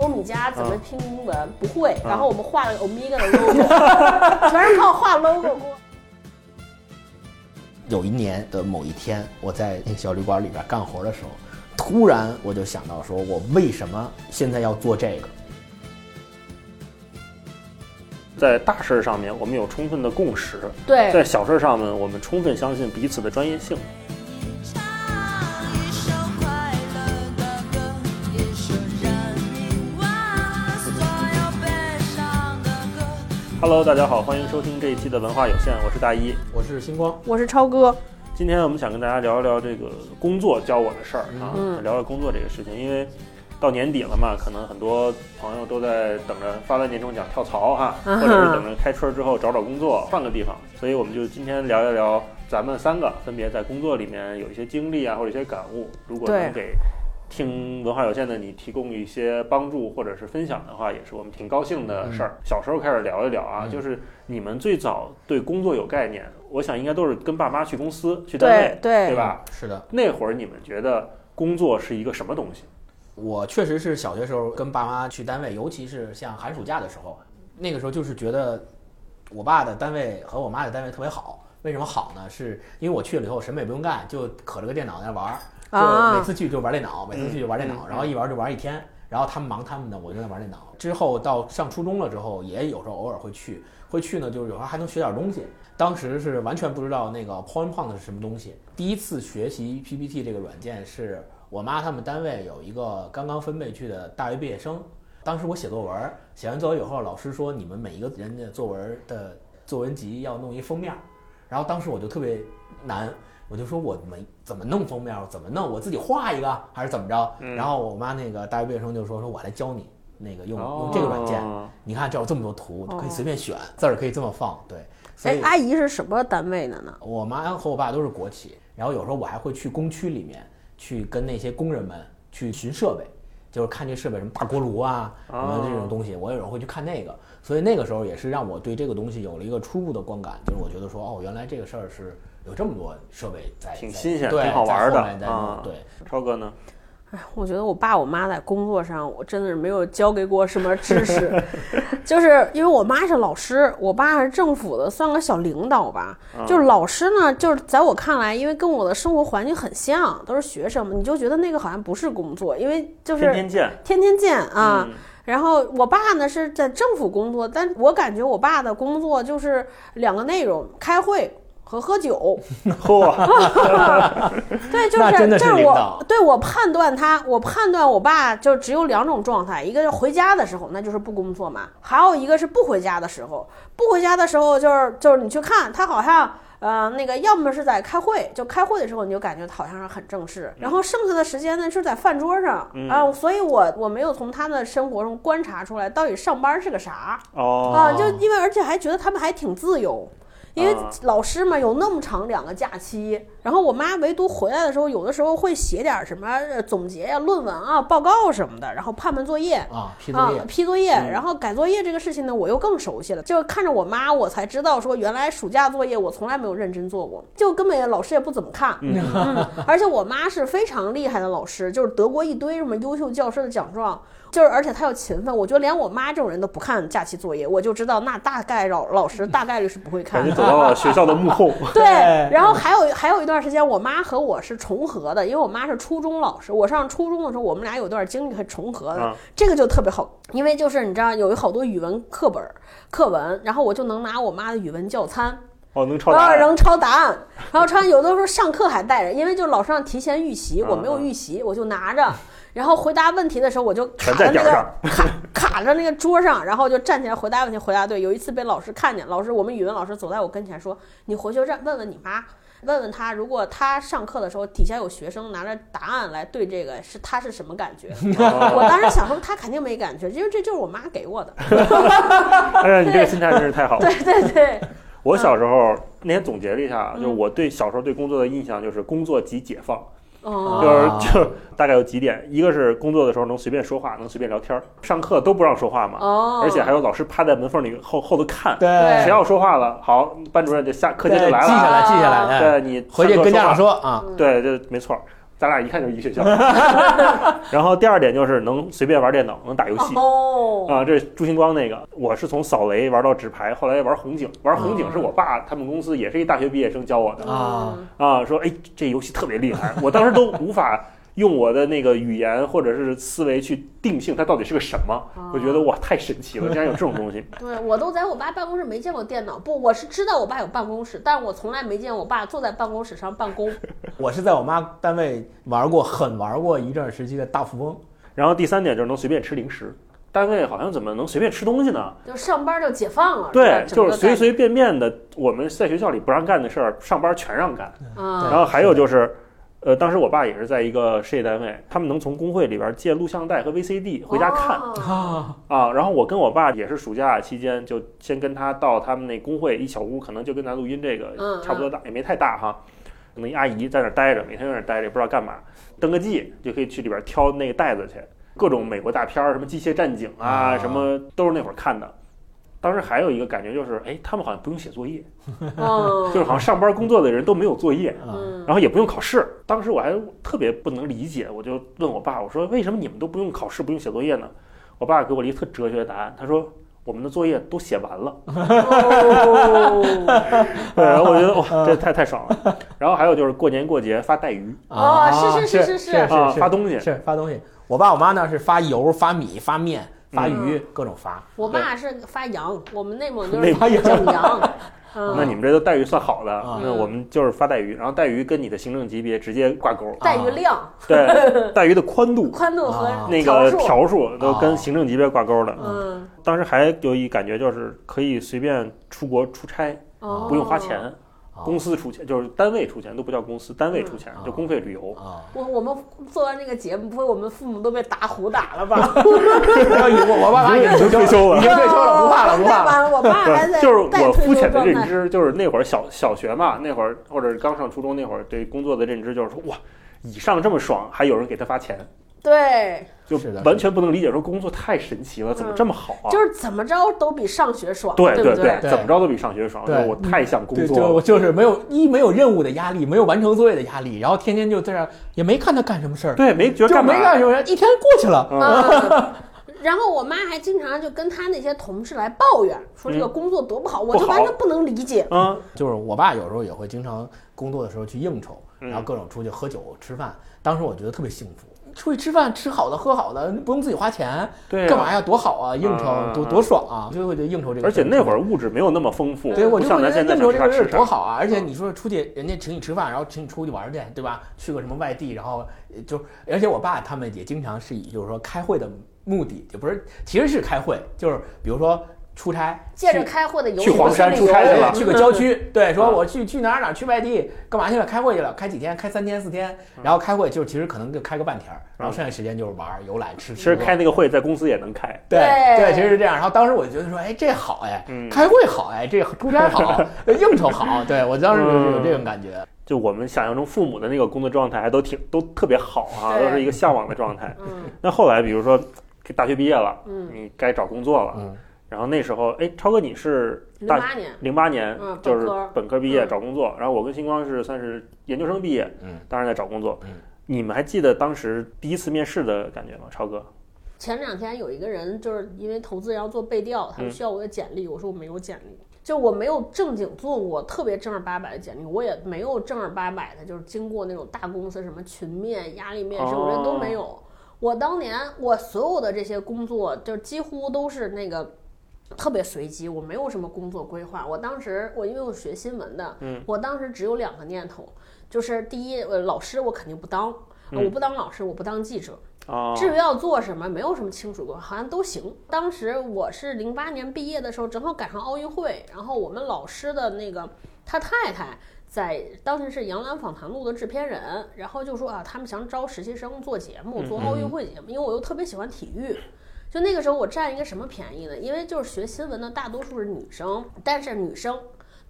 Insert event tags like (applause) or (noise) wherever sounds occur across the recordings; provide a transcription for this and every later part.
欧米茄怎么拼英文不会，然后我们画了个 Omega 的 logo，(laughs) 全是靠画 logo。有一年的某一天，我在那个小旅馆里边干活的时候，突然我就想到，说我为什么现在要做这个？在大事上面，我们有充分的共识；对，在小事上面，我们充分相信彼此的专业性。Hello，大家好，欢迎收听这一期的文化有限，我是大一。我是星光，我是超哥，今天我们想跟大家聊一聊这个工作教我的事儿啊，嗯聊聊工作这个事情，因为到年底了嘛，可能很多朋友都在等着发完年终奖跳槽哈，嗯或者是等着开春之后找找工作，换个地方。所以我们就今天聊一聊咱们三个分别在工作里面有一些经历啊，或者一些感悟，如果能给。听文化有限的你提供一些帮助或者是分享的话，也是我们挺高兴的事儿。小时候开始聊一聊啊，嗯就是你们最早对工作有概念，我想应该都是跟爸妈去公司去单位对，对对吧？是的，那会儿你们觉得工作是一个什么东西？我确实是小学时候跟爸妈去单位，尤其是像寒暑假的时候，那个时候就是觉得我爸的单位和我妈的单位特别好。为什么好呢？是因为我去了以后什么也不用干，就可着个电脑在那玩就每次去就玩电脑，每次去就玩电脑，嗯然后一玩就玩一天。然后他们忙他们的，我就在玩电脑。之后到上初中了之后，也有时候偶尔会去，会去呢，就是有时候还能学点东西。当时是完全不知道那个 PowerPoint 是什么东西。第一次学习 PPT 这个软件是我妈他们单位有一个刚刚分配去的大学毕业生。当时我写作文，写完作文以后，老师说你们每一个人的作文的作文集要弄一封面儿，然后当时我就特别难，我就说我没怎么弄封面怎么弄？我自己画一个还是怎么着？嗯然后我妈那个大学毕业生就说说我来教你那个用、用这个软件，哦你看这有这么多图，可以随便选，字儿可以这么放，对。所以，哎阿姨是什么单位的呢？我妈和我爸都是国企，然后有时候我还会去工区里面去跟那些工人们去寻设备，就是看这设备什么大锅炉啊，什么这种东西，我有时候会去看那个。所以那个时候也是让我对这个东西有了一个初步的观感，就是我觉得说，哦，原来这个事儿是有这么多设备在，在挺新鲜对，挺好玩的在在弄啊对，超哥呢？我觉得我爸我妈在工作上，我真的是没有教给过什么知识，(laughs) 就是因为我妈是老师，我爸是政府的，算个小领导吧。嗯就是老师呢，就是在我看来，因为跟我的生活环境很像，都是学生嘛，你就觉得那个好像不是工作，因为就是天天见天天见啊。嗯然后我爸呢是在政府工作，但我感觉我爸的工作就是两个内容：开会和喝酒。(laughs) 嚯，对，就那真的就是是我对我判断他，我判断我爸就只有两种状态，一个是回家的时候，那就是不工作嘛；还有一个是不回家的时候。不回家的时候，就是就是你去看他好像。呃，那个要么是在开会，就开会的时候你就感觉好像是很正式，然后剩下的时间呢是在饭桌上啊、所以我我没有从他们的生活中观察出来到底上班是个啥哦啊，就因为而且还觉得他们还挺自由，因为啊老师嘛有那么长两个假期，然后我妈唯独回来的时候，有的时候会写点什么呃总结呀、论文啊、报告什么的，然后判判作业。啊，批作业啊，，批作业，嗯然后改作业这个事情呢，我又更熟悉了。就看着我妈，我才知道说，原来暑假作业我从来没有认真做过，就根本老师也不怎么看。嗯，而且我妈是非常厉害的老师，就是得过一堆什么优秀教师的奖状，就是而且他又勤奋。我觉得连我妈这种人都不看假期作业，我就知道那大概老老师大概率是不会看的。感觉走到了学校的幕后。(laughs) 对，然后还有还有一段时间，我妈和我是重合的，因为我妈是初中老师，我上初中的时候，我们俩有段经历很重合的，啊这个就特别好，因为就是你知道有好多语文课本儿课文，然后我就能拿我妈的语文教参，哦，能抄答案。然后能抄答案，然后抄有的时候上课还带着，因为就老师让提前预习，我没有预习，我就拿着。然后回答问题的时候，我就卡在那个卡 (laughs) 卡着那个桌上，然后就站起来回答问题，回答对。有一次被老师看见，老师我们语文老师走在我跟前说：“你回去让问问你妈，问问她，如果她上课的时候底下有学生拿着答案来对这个，是她是什么感觉？”哦 (laughs) 我当时想说，她肯定没感觉，因为这就是我妈给我的。哎呀，你这个心态真是太好了。(laughs) 对对对，我小时候那天总结了一下，嗯就是我对小时候对工作的印象就是工作即解放，哦，就是就大概有几点，一个是工作的时候能随便说话，能随便聊天儿，上课都不让说话嘛，哦，而且还有老师趴在门缝里后后头看，对谁要说话了，好，班主任就下课间就来了，对记下来，记下来，哎对你回去跟家长上课说说啊，话，对，这没错儿。咱俩一看就是一学校。(laughs) 然后第二点就是能随便玩电脑，能打游戏。哦，啊，这是朱星光那个，我是从扫雷玩到纸牌，后来玩红警，玩红警是我爸他们公司也是一大学毕业生教我的。啊啊，说哎这游戏特别厉害，我当时都无法用我的那个语言或者是思维去定性它到底是个什么，我觉得哇太神奇了，竟然有这种东西。(laughs) 对我都在我爸办公室没见过电脑，不，我是知道我爸有办公室，但是我从来没见我爸坐在办公室上办公。(laughs) 我是在我妈单位玩过，狠玩过一阵时期的大富翁。然后第三点就是能随便吃零食，单位好像怎么能随便吃东西呢？就上班就解放了，对，就是随随便便的，我们在学校里不让干的事儿，上班全让干。啊，然后还有就是，呃，当时我爸也是在一个事业单位，他们能从工会里边借录像带和 VCD 回家看、哦啊，啊。然后我跟我爸也是暑假期间，就先跟他到他们那工会一小屋，可能就跟咱录音这个嗯差不多大，也没太大哈。可能一阿姨在那儿待着，每天在那儿待着，也不知道干嘛，登个记就可以去里边挑那个袋子去，各种美国大片儿，什么《机械战警》啊，啊什么都是那会儿看的。当时还有一个感觉就是，哎，他们好像不用写作业，嗯，就是好像上班工作的人都没有作业。嗯，然后也不用考试。当时我还特别不能理解，我就问我爸，我说为什么你们都不用考试，不用写作业呢？我爸给我了一个特哲学的答案，他说我们的作业都写完了。哦，对，然后我觉得哇，这太太爽了。(laughs) 然后还有就是过年过节发带鱼哦啊是是是是是是啊，是发东西。是发东西。我爸我妈呢是发油、发米、发面、发鱼，各种发。我爸是发羊，我们内蒙就内是整羊。(laughs) 嗯那你们这都待遇算好的啊，那我们就是发带鱼，然后带鱼跟你的行政级别直接挂钩。带鱼量、(laughs) 对，带鱼的宽度、(laughs) 宽度和啊那个，条数都跟啊行政级别挂钩的。嗯，当时还有一感觉就是可以随便出国出差，哦不用花钱。啊公司出钱，就是单位出钱，都不叫公司，单位出钱，嗯就公费旅游。啊！我我们做完这个节目，不会我们父母都被打虎打了吧？(laughs) 我我爸妈已经退休了已经退休了，不怕了，不怕了。我爸还在就是我肤浅的。认知，就是那会儿小小学嘛，那会儿或者刚上初中那会儿，对工作的认知就是说，哇，以上这么爽，还有人给他发钱，对，就是完全不能理解，说工作太神奇了，怎么这么好啊？就是怎么着都比上学爽，对对不对，对怎么着都比上学爽。对就我太想工对，作就了。就是没有一没有任务的压力，没有完成作业的压力，然后天天就在这儿，也没看他干什么事儿，对，没觉得就干嘛没干什么，一天过去了。嗯啊。(laughs) 然后我妈还经常就跟她那些同事来抱怨，说这个工作多不好，我就完全不能理解。嗯，就是我爸有时候也会经常工作的时候去应酬，嗯然后各种出去喝酒吃饭。当时我觉得特别幸福，出去吃饭吃好的喝好的，不用自己花钱，对啊干嘛呀？多好啊！应酬嗯多多爽啊！所以我觉得应酬这个，而且那会儿物质没有那么丰富，对，我就会觉得应酬这个事。儿多好啊！而且你说出去，人家请你吃饭，然后请你出去玩儿去，对吧？去个什么外地，然后呃就，而且我爸他们也经常是以就是说开会的目的，也不是，其实是开会，就是比如说出差，借着去开会的由去黄山出差去了，去个郊区，对，说啊我去去哪儿哪儿去外地干嘛去了？开会去了，开几天？开三天四天，然后开会就其实可能就开个半天儿，然后剩下时间就是玩儿游览吃。其实开那个会在公司也能开，对对对，其实是这样。然后当时我就觉得说，哎，这好哎，嗯开会好哎，这出差好，(laughs) 应酬好。对我当时就是有这种感觉。就我们想象中父母的那个工作状态还都挺都特别好啊，都是一个向往的状态。嗯那后来比如说大学毕业了，嗯，你该找工作了，嗯，然后那时候，哎，超哥你是大零八年，零八年嗯就是本科本科毕业嗯找工作，然后我跟星光是算是研究生毕业，嗯，当然在找工作。嗯，你们还记得当时第一次面试的感觉吗？超哥？前两天有一个人就是因为投资人要做背调，他们嗯需要我的简历，我说我没有简历，就我没有正经做过特别正儿八百的简历，我也没有正儿八百的，就是经过那种大公司什么群面、压力面试，我这都没有。我当年我所有的这些工作，就几乎都是那个。特别随机，我没有什么工作规划。我当时我因为我学新闻的，嗯，我当时只有两个念头，就是第一，呃，老师我肯定不当，我不当老师，我不当记者，啊，至于要做什么，没有什么清楚过，好像都行。当时我是零八年毕业的时候，正好赶上奥运会，然后我们老师的那个他太太在当时是《杨澜访谈录》的制片人，然后就说啊，他们想招实习生做节目，做奥运会节目，因为我又特别喜欢体育。就那个时候，我占一个什么便宜呢？因为就是学新闻的大多数是女生，但是女生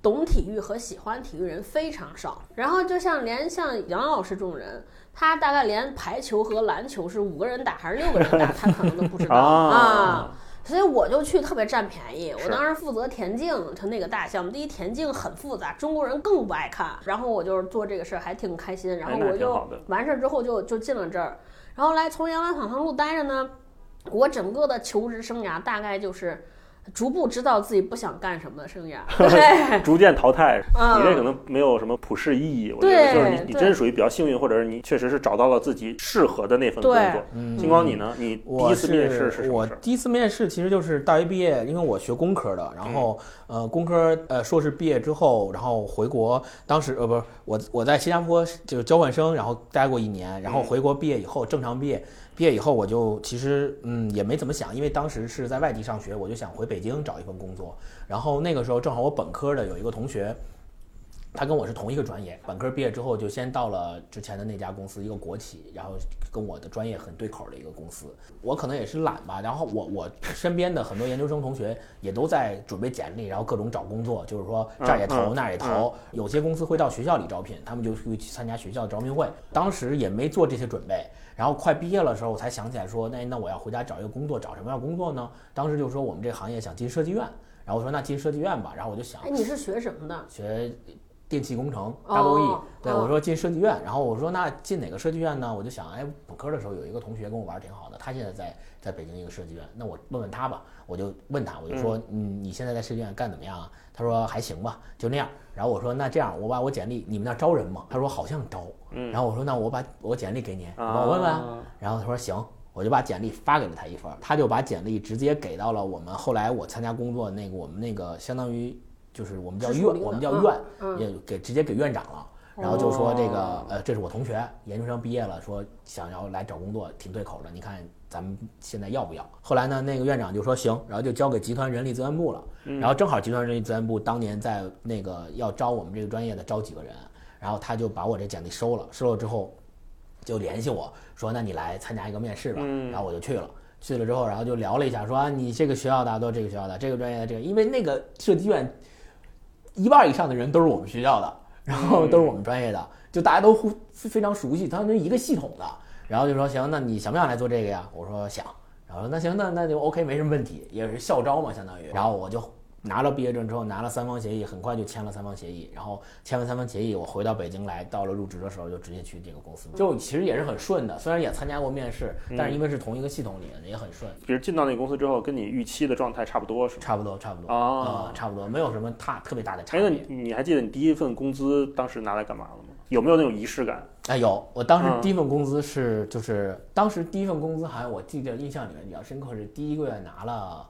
懂体育和喜欢体育人非常少。然后就像连像杨老师这种人，他大概连排球和篮球是五个人打还是六个人打，他可能都不知道 (laughs) 啊啊。所以我就去特别占便宜。我当时负责田径，它那个大项目，第一田径很复杂，中国人更不爱看。然后我就是做这个事儿还挺开心，然后我就完事儿之后就就进了这儿，然后来从杨澜草堂路待着呢。我整个的求职生涯大概就是逐步知道自己不想干什么的生涯。(laughs) 对，逐渐淘汰。嗯你这可能没有什么普世意义，我觉得就是你你对真属于比较幸运，或者是你确实是找到了自己适合的那份工作。嗯星光你呢？你第一次面试是什我么事儿？第一次面试其实就是大学毕业，因为我学工科的，然后呃工科呃硕士毕业之后，然后回国，当时呃不是我我在新加坡就是交换生，然后待过一年，然后嗯回国毕业以后正常毕业，毕业以后我就其实嗯也没怎么想，因为当时是在外地上学，我就想回北京找一份工作，然后那个时候正好我本科的有一个同学。他跟我是同一个专业，本科毕业之后就先到了之前的那家公司，一个国企，然后跟我的专业很对口的一个公司。我可能也是懒吧，然后我我身边的很多研究生同学也都在准备简历，然后各种找工作，就是说这儿也投那儿也投。有些公司会到学校里招聘，他们就会去参加学校的招聘会。当时也没做这些准备，然后快毕业了的时候，我才想起来说，那那我要回家找一个工作，找什么样的工作呢？当时就说我们这个行业想进设计院，然后我说那进设计院吧，然后我就想哎，你是学什么的？学电气工程哦 double E，、对哦我说进设计院，然后我说那进哪个设计院呢？我就想，哎，本科的时候有一个同学跟我玩儿挺好的，他现在在在北京一个设计院，那我问问他吧。我就问他，我就说，嗯，你现在在设计院干怎么样啊？他说还行吧，就那样。然后我说那这样，我把我简历，你们那招人吗？他说好像招。嗯然后我说那我把我简历给你，你帮我问问然后他说行，我就把简历发给了他一份儿，他就把简历直接给到了我们后来我参加工作那个我们那个相当于就是我们叫院，我们叫嗯院，嗯也给直接给院长了。然后就说这个哦呃，这是我同学，研究生毕业了，说想要来找工作，挺对口的。你看咱们现在要不要？后来呢，那个院长就说行，然后就交给集团人力资源部了。然后正好集团人力资源部当年在那个要招我们这个专业的招几个人，然后他就把我这简历收了，收了之后就联系我说，那你来参加一个面试吧。嗯然后我就去了。去了之后，然后就聊了一下，说啊，你这个学校的都这个学校的，这个专业的这个，因为那个设计院一半以上的人都是我们学校的，然后都是我们专业的，就大家都互非常熟悉，他们是一个系统的。然后就说行，那你想不想来做这个呀？我说想。然后说那行，那那就 OK，没什么问题，也是校招嘛，相当于。然后我就拿了毕业证之后，拿了三方协议，很快就签了三方协议。然后签完三方协议，我回到北京来，到了入职的时候就直接去这个公司，就其实也是很顺的。虽然也参加过面试，但是因为是同一个系统里，也很顺。比如进到那个公司之后，跟你预期的状态差不多是吗？差不多，差不多哦呃差不多，没有什么大特别大的差哎，那别你。你还记得你第一份工资当时拿来干嘛了吗？有没有那种仪式感？哎，有，我当时嗯第一份工资是，就是当时第一份工资，好像我记得印象里面比较深刻是第一个月拿了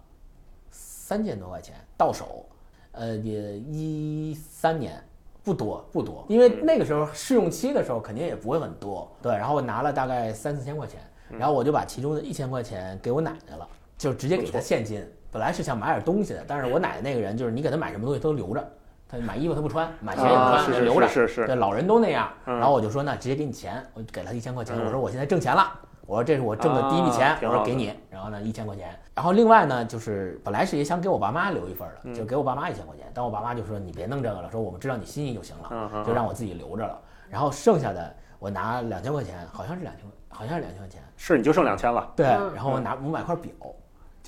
三千多块钱到手，呃，也一三年不多不多，因为那个时候试用期的时候肯定也不会很多，对，然后我拿了大概三四千块钱，然后我就把其中的一千块钱给我奶奶了，就直接给她现金。本来是想买点东西的，但是我奶奶那个人就是你给她买什么东西都留着，她买衣服她不穿，买鞋也不穿，啊是是留着。是是是，对，老人都那样。嗯然后我就说那直接给你钱，我给她一千块钱。嗯我说我现在挣钱了，我说这是我挣的第一笔钱我说给你。然后呢一千块钱，然后另外呢就是本来是也想给我爸妈留一份儿的，嗯就给我爸妈一千块钱，但我爸妈就说你别弄这个了，说我们知道你心意就行了，就让我自己留着了。然后剩下的我拿两千块钱，好像是两千，好像是两千块钱。是你就剩两千了。对，嗯然后我拿我买块表，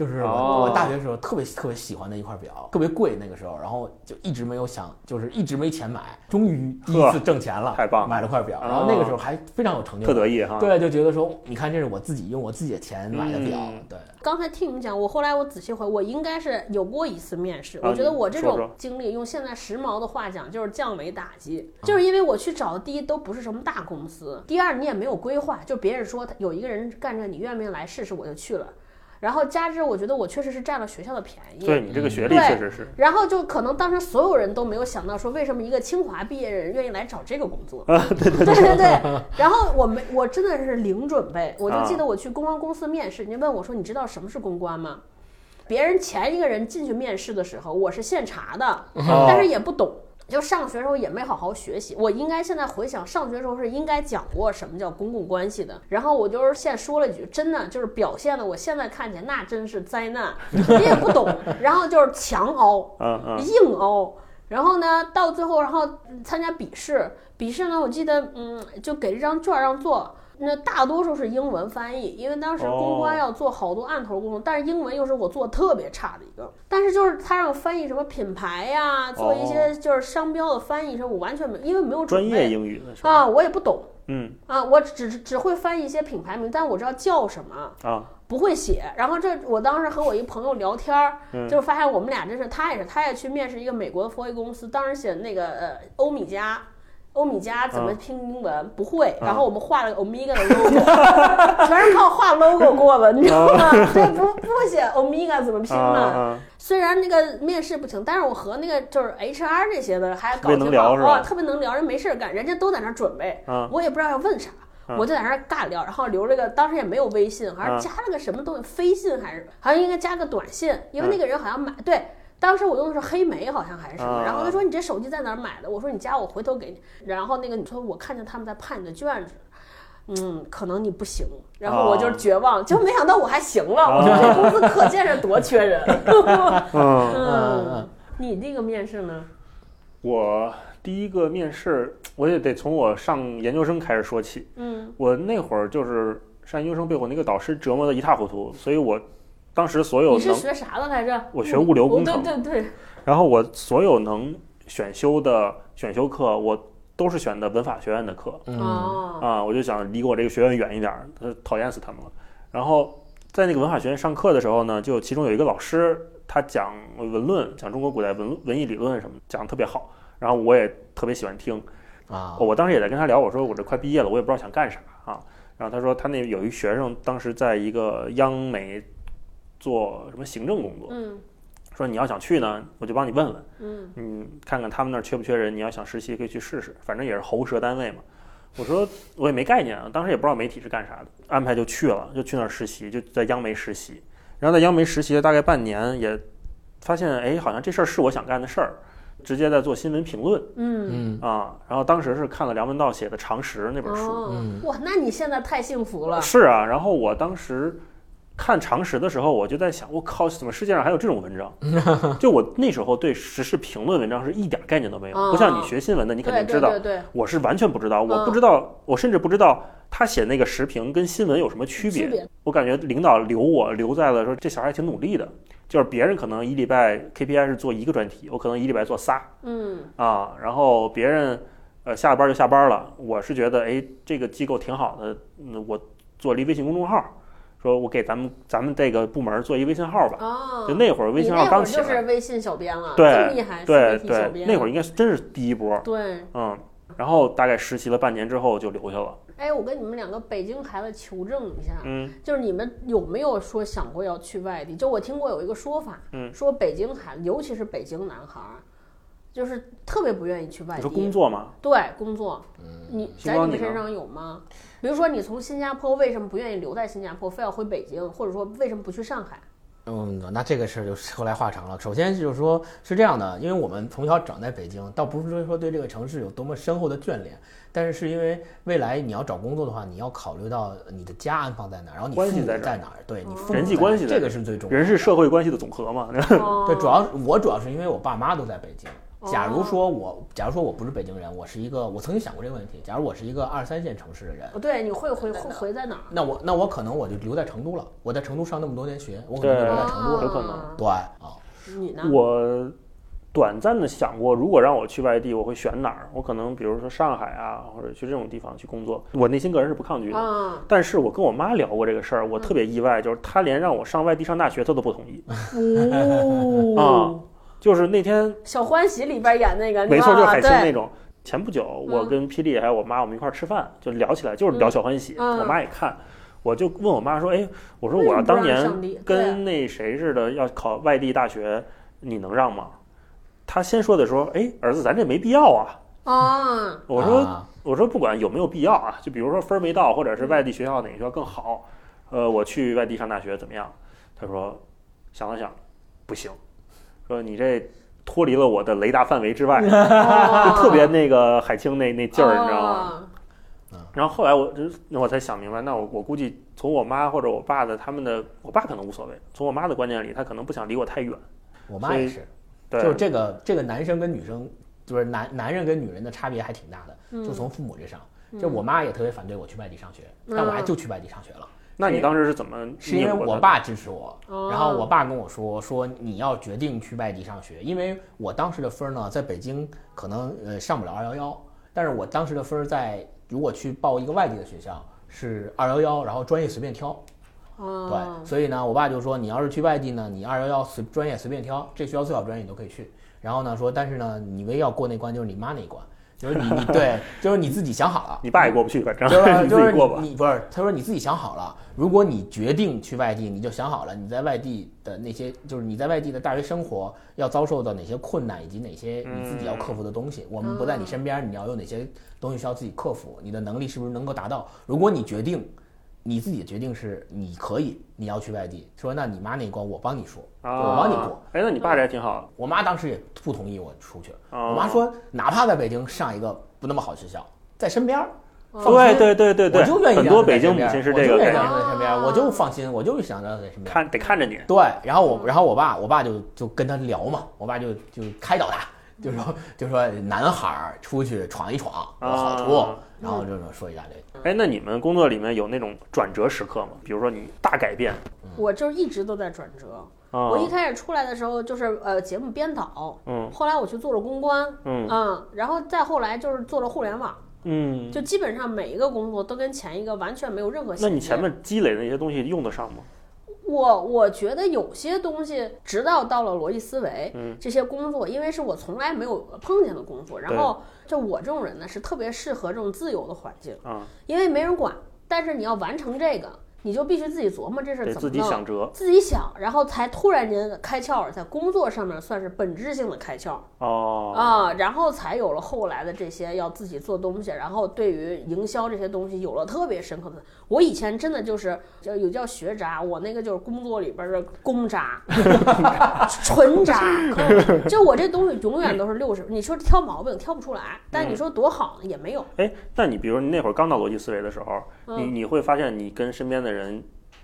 就是我、大学时候特别特别喜欢的一块表，特别贵那个时候，然后就一直没有想，就是一直没钱买，终于第一次挣钱了，太棒了买了块表，哦然后那个时候还非常有成就。特得意哈，对，就觉得说，你看这是我自己用我自己的钱买的表，嗯对，刚才听你们讲，我后来我仔细回，我应该是有过一次面试。啊我觉得我这种经历，用现在时髦的话讲，就是降维打击。就是因为我去找的第一都不是什么大公司，第二你也没有规划，就别人说他有一个人干这，你愿不愿意来试试，我就去了。然后加之我觉得我确实是占了学校的便宜。对你这个学历确实是，然后就可能当时所有人都没有想到说，为什么一个清华毕业的人愿意来找这个工作？对对对对 (laughs) 然后我没，我真的是零准备。我就记得我去公关公司面试，人家问我说：“你知道什么是公关吗？”别人前一个人进去面试的时候，我是现查的，哦但是也不懂。就上学时候也没好好学习，我应该现在回想，上学时候是应该讲过什么叫公共关系的。然后我就是现现说了一句，真的就是表现的，我现在看起来那真是灾难，(laughs) 你也不懂，然后就是强凹，硬凹。然后呢，到最后，然后嗯参加笔试，笔试呢，我记得，嗯，就给这张卷儿让做。那大多数是英文翻译，因为当时公关哦要做好多案头工作，但是英文又是我做特别差的一个。但是就是他让我翻译什么品牌呀、做一些就是商标的翻译什么，我完全没，因为没有专业英语的？啊，我也不懂嗯啊，我只只会翻译一些品牌名，但我知道叫什么。啊，不会写，然后这我当时和我一朋友聊天儿，嗯就是发现我们俩真是，他也是，他也去面试一个美国的 4A 公司，当时写那个呃欧米茄，欧米茄怎么嗯。拼英文、不会，嗯。然后我们画了个 Omega 的 logo，(laughs) 全是靠画 logo 过的，(laughs) 你知道吗？对，不不写 Omega 怎么拼啊呢？啊虽然那个面试不行，但是我和那个就是 HR 这些的还搞挺好啊哦特别能聊，人没事儿干，人家都在那儿准备，啊我也不知道要问啥。嗯。我就在那儿尬聊，然后留了个，当时也没有微信，好像嗯。加了个什么东西，飞信还是好像应该加个短信，因为嗯。那个人好像买对，当时我用的是黑莓，好像还是什么，啊然后他说你这手机在哪儿买的？我说你加我回头给你，然后那个你说我看见他们在判你的卷子。嗯，可能你不行，然后我就是绝望，就没想到我还行了。我说这公司可见是多缺人。(laughs) 嗯，嗯 (laughs) 嗯嗯，你那个面试呢？我第一个面试，我也得从我上研究生开始说起。嗯我那会儿就是上研究生被我那个导师折磨的一塌糊涂，所以我当时所有能，你是学啥的来着？我学物流工程哦对对对，然后我所有能选修的选修课，我都是选的文法学院的课嗯哦，啊，我就想离我这个学院远一点讨厌死他们了。然后在那个文法学院上课的时候呢，就其中有一个老师，他讲文论，讲中国古代文文艺理论什么，讲的特别好，然后我也特别喜欢听。啊，我当时也在跟他聊，我说我这快毕业了，我也不知道想干啥啊。然后他说他那有一学生当时在一个央美做什么行政工作，嗯说你要想去呢，我就帮你问问，嗯嗯，看看他们那儿缺不缺人，你要想实习可以去试试，反正也是喉舌单位嘛。我说我也没概念啊，当时也不知道媒体是干啥的，安排就去了，就去那儿实习，就在央媒实习。然后在央媒实习了大概半年，也发现哎，好像这事儿是我想干的事儿，直接在做新闻评论嗯。嗯啊。然后当时是看了梁文道写的《常识》那本书，哇，那你现在太幸福了。是啊。然后我当时看《常识》的时候，我就在想，我靠，怎么世界上还有这种文章？(laughs) 就我那时候对时事评论文章是一点概念都没有，不像你学新闻的，你肯定知道。我是完全不知道，我嗯不知道，我甚至不知道他写那个时评跟新闻有什么区别。区别我感觉领导留我留在了说这小孩挺努力的，就是别人可能一礼拜 KPI 是做一个专题，我可能一礼拜做仨嗯啊，然后别人呃下了班就下班了，我是觉得哎这个机构挺好的，嗯，我做了一微信公众号，说我给咱们咱们这个部门做一微信号吧。哦，就那会儿微你信那会儿就号刚起来，是微信小编了，对厉害，对对，编那会儿应该是真是第一波，对。嗯，然后大概实习了半年之后就留下了，哎，我跟你们两个北京孩子求证一下，嗯。就是你们有没有说想过要去外地？就我听过有一个说法，嗯说北京孩子，尤其是北京男孩儿，就是特别不愿意去外你说地。工作吗？对工作，嗯你在你身上有吗？比如说你从新加坡为什么不愿意留在新加坡，非要回北京，或者说为什么不去上海？嗯，那这个事儿就 (laughs) 说来话长了。首先就是说，是这样的，因为我们从小长在北京，倒不是说对这个城市有多么深厚的眷恋，但是是因为未来你要找工作的话，你要考虑到你的家安放在哪儿，然后你父母在在哪儿，对你哦父母人际关系这个是最重要的。人是社会关系的总和嘛。哦对，主要我主要是因为我爸妈都在北京。假如哦说我，假如说我不是北京人，我是一个，我曾经想过这个问题。假如我是一个二三线城市的人，哦对，你会回会回在哪儿？那我那我可能我就留在成都了。我在成都上那么多年学，我可能就留在成都了。有可能啊对啊，你呢？我短暂的想过，如果让我去外地，我会选哪儿？我可能比如说上海啊，或者去这种地方去工作。我内心个人是不抗拒的。啊，但是我跟我妈聊过这个事儿，我特别意外，就是她连让我上外地上大学，她都不同意。哦，就是那天，小欢喜里边演那个，没错，就是海清那种。前不久，我嗯跟霹雳还有我妈，我们一块儿吃饭，就聊起来，就是聊小欢喜。嗯我妈也看，我就问我妈说：“哎，我说我要当年跟那谁似的，要考外地大学，你能让吗？”她先说的说：“哎，儿子，咱这没必要啊。啊，”我说：“啊我说不管有没有必要啊，就比如说分儿没到，或者是外地学校哪个学校更好，呃，我去外地上大学怎么样？”她说：“想了想，不行，说你这脱离了我的雷达范围之外。(laughs) ”就特别那个海清那那劲儿，你知道吗？吗？然后后来我就那我才想明白，那我我估计从我妈或者我爸的他们的，我爸可能无所谓，从我妈的观念里，他可能不想离我太远。我妈也是，对，就是这个这个男生跟女生，就是男男人跟女人的差别还挺大的，嗯就从父母这上。就我妈也特别反对我去外地上学，但我还就去外地上学了。那你当时是怎么是因为？我爸支持我，哦。然后我爸跟我说说你要决定去外地上学，因为我当时的分儿呢，在北京可能呃上不了二幺幺，但是我当时的分儿在如果去报一个外地的学校是二幺幺，然后专业随便挑，哦。对，所以呢，我爸就说你要是去外地呢，你二幺幺随专业随便挑，这学校最好专业你都可以去，然后呢说但是呢，你唯一要过那关就是你妈那一关，就是你你对，(laughs) 就是你自己想好了，你爸也过不去，反正 (laughs) 就是你就是自己过吧。你不是，他说你自己想好了，如果你决定去外地，你就想好了你在外地的那些，就是你在外地的大学生活要遭受到哪些困难，以及哪些你自己要克服的东西。我们不在你身边，你要有哪些东西需要自己克服，你的能力是不是能够达到？如果你决定。你自己的决定是你可以，你要去外地，说那你妈那一关我帮你说，我帮你过。啊。哎，那你爸这还挺好。我妈当时也不同意我出去，哦我妈说哪怕在北京上一个不那么好的学校，在身边儿，对对对对对，我就愿意很多北京母亲是这个，我就愿意让他在身边，我就放心，我就想让他在身边。看得看着你。对，然后我，然后我爸，我爸就就跟他聊嘛，我爸就就开导他，就说就说男孩儿出去闯一闯有好处，啊然后就是说一大堆。哎，那你们工作里面有那种转折时刻吗？比如说你大改变我就是一直都在转折。啊，我一开始出来的时候就是呃节目编导，嗯后来我去做了公关，嗯然后再后来就是做了互联网，嗯，就基本上每一个工作都跟前一个完全没有任何。那你前面积累的那些东西用得上吗？我我觉得有些东西，直到到了逻辑思维，嗯这些工作，因为是我从来没有碰见的工作，然后就我这种人呢，是特别适合这种自由的环境，啊，因为没人管，但是你要完成这个，你就必须自己琢磨这事自己。想辙自己想，然后才突然间开窍，在工作上面算是本质性的开窍哦。啊，然后才有了后来的这些要自己做东西，然后对于营销这些东西有了特别深刻的。我以前真的就是叫有叫学渣，我那个就是工作里边的公渣，(laughs) 纯渣。(laughs) 就我这东西永远都是六十，你说挑毛病挑不出来，但你说多好呢也没有。哎，那你比如你那会儿刚到逻辑思维的时候，你嗯你会发现你跟身边的人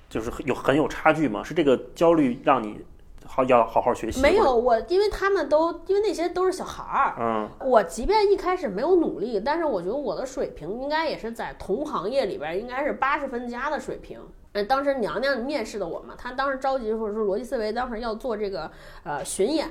就是有很有差距吗？是这个焦虑让你好要好好学习？没，有我，因为他们都因为那些都是小孩儿，嗯我即便一开始没有努力，但是我觉得我的水平应该也是在同行业里边应该是八十分加的水平。嗯，当时娘娘面试的我嘛，她当时着急或者说逻辑思维当时要做这个呃巡演，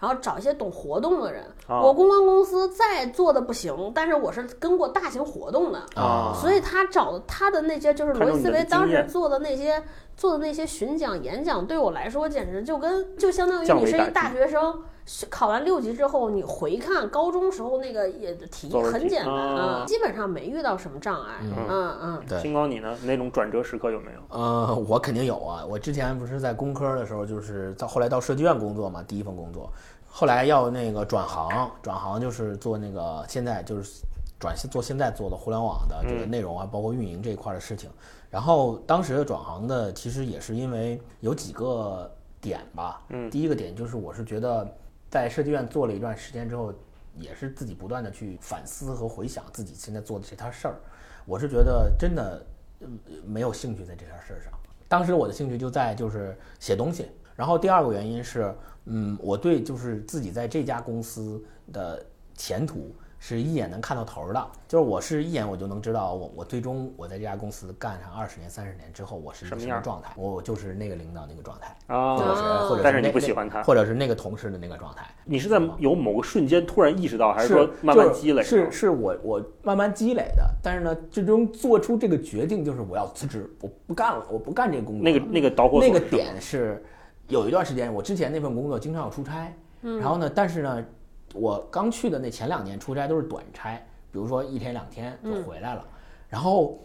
然后找一些懂活动的人。啊我公关公司再做的不行，但是我是跟过大型活动的，啊所以他找他的那些就是罗辑思维当时做的那些做的那些巡讲演讲，对我来说简直就跟就相当于你是一大学生，考完六级之后，你回看高中时候那个也题很简单啊啊，基本上没遇到什么障碍。嗯嗯嗯，对星光你呢？那种转折时刻有没有？呃，我肯定有啊。我之前不是在工科的时候，就是到后来到设计院工作嘛，第一份工作，后来要那个转行，转行就是做那个现在就是转做现在做的互联网的这个内容啊，包括运营这一块的事情。然后当时转行的其实也是因为有几个点吧，嗯第一个点就是我是觉得在设计院做了一段时间之后，也是自己不断的去反思和回想自己现在做的这摊事儿，我是觉得真的嗯没有兴趣在这件事儿上。当时我的兴趣就在就是写东西，然后第二个原因是，嗯，我对就是自己在这家公司的前途是一眼能看到头儿的，就是我是一眼我就能知道我我最终我在这家公司干上二十年三十年之后我是一个什么状态，我就是那个领导那个状态，啊或者是哦或者是但是你不喜欢他或者是那个同事的那个状态。你是在有某个瞬间突然意识到，还是说慢慢积累？是是我我慢慢积累的，但是呢，最终做出这个决定就是我要辞职，我不干了，我不干这个工作。那个那个导火索那个点是，有一段时间我之前那份工作经常要出差，然后呢，但是呢，我刚去的那前两年出差都是短差，比如说一天两天就回来了，然后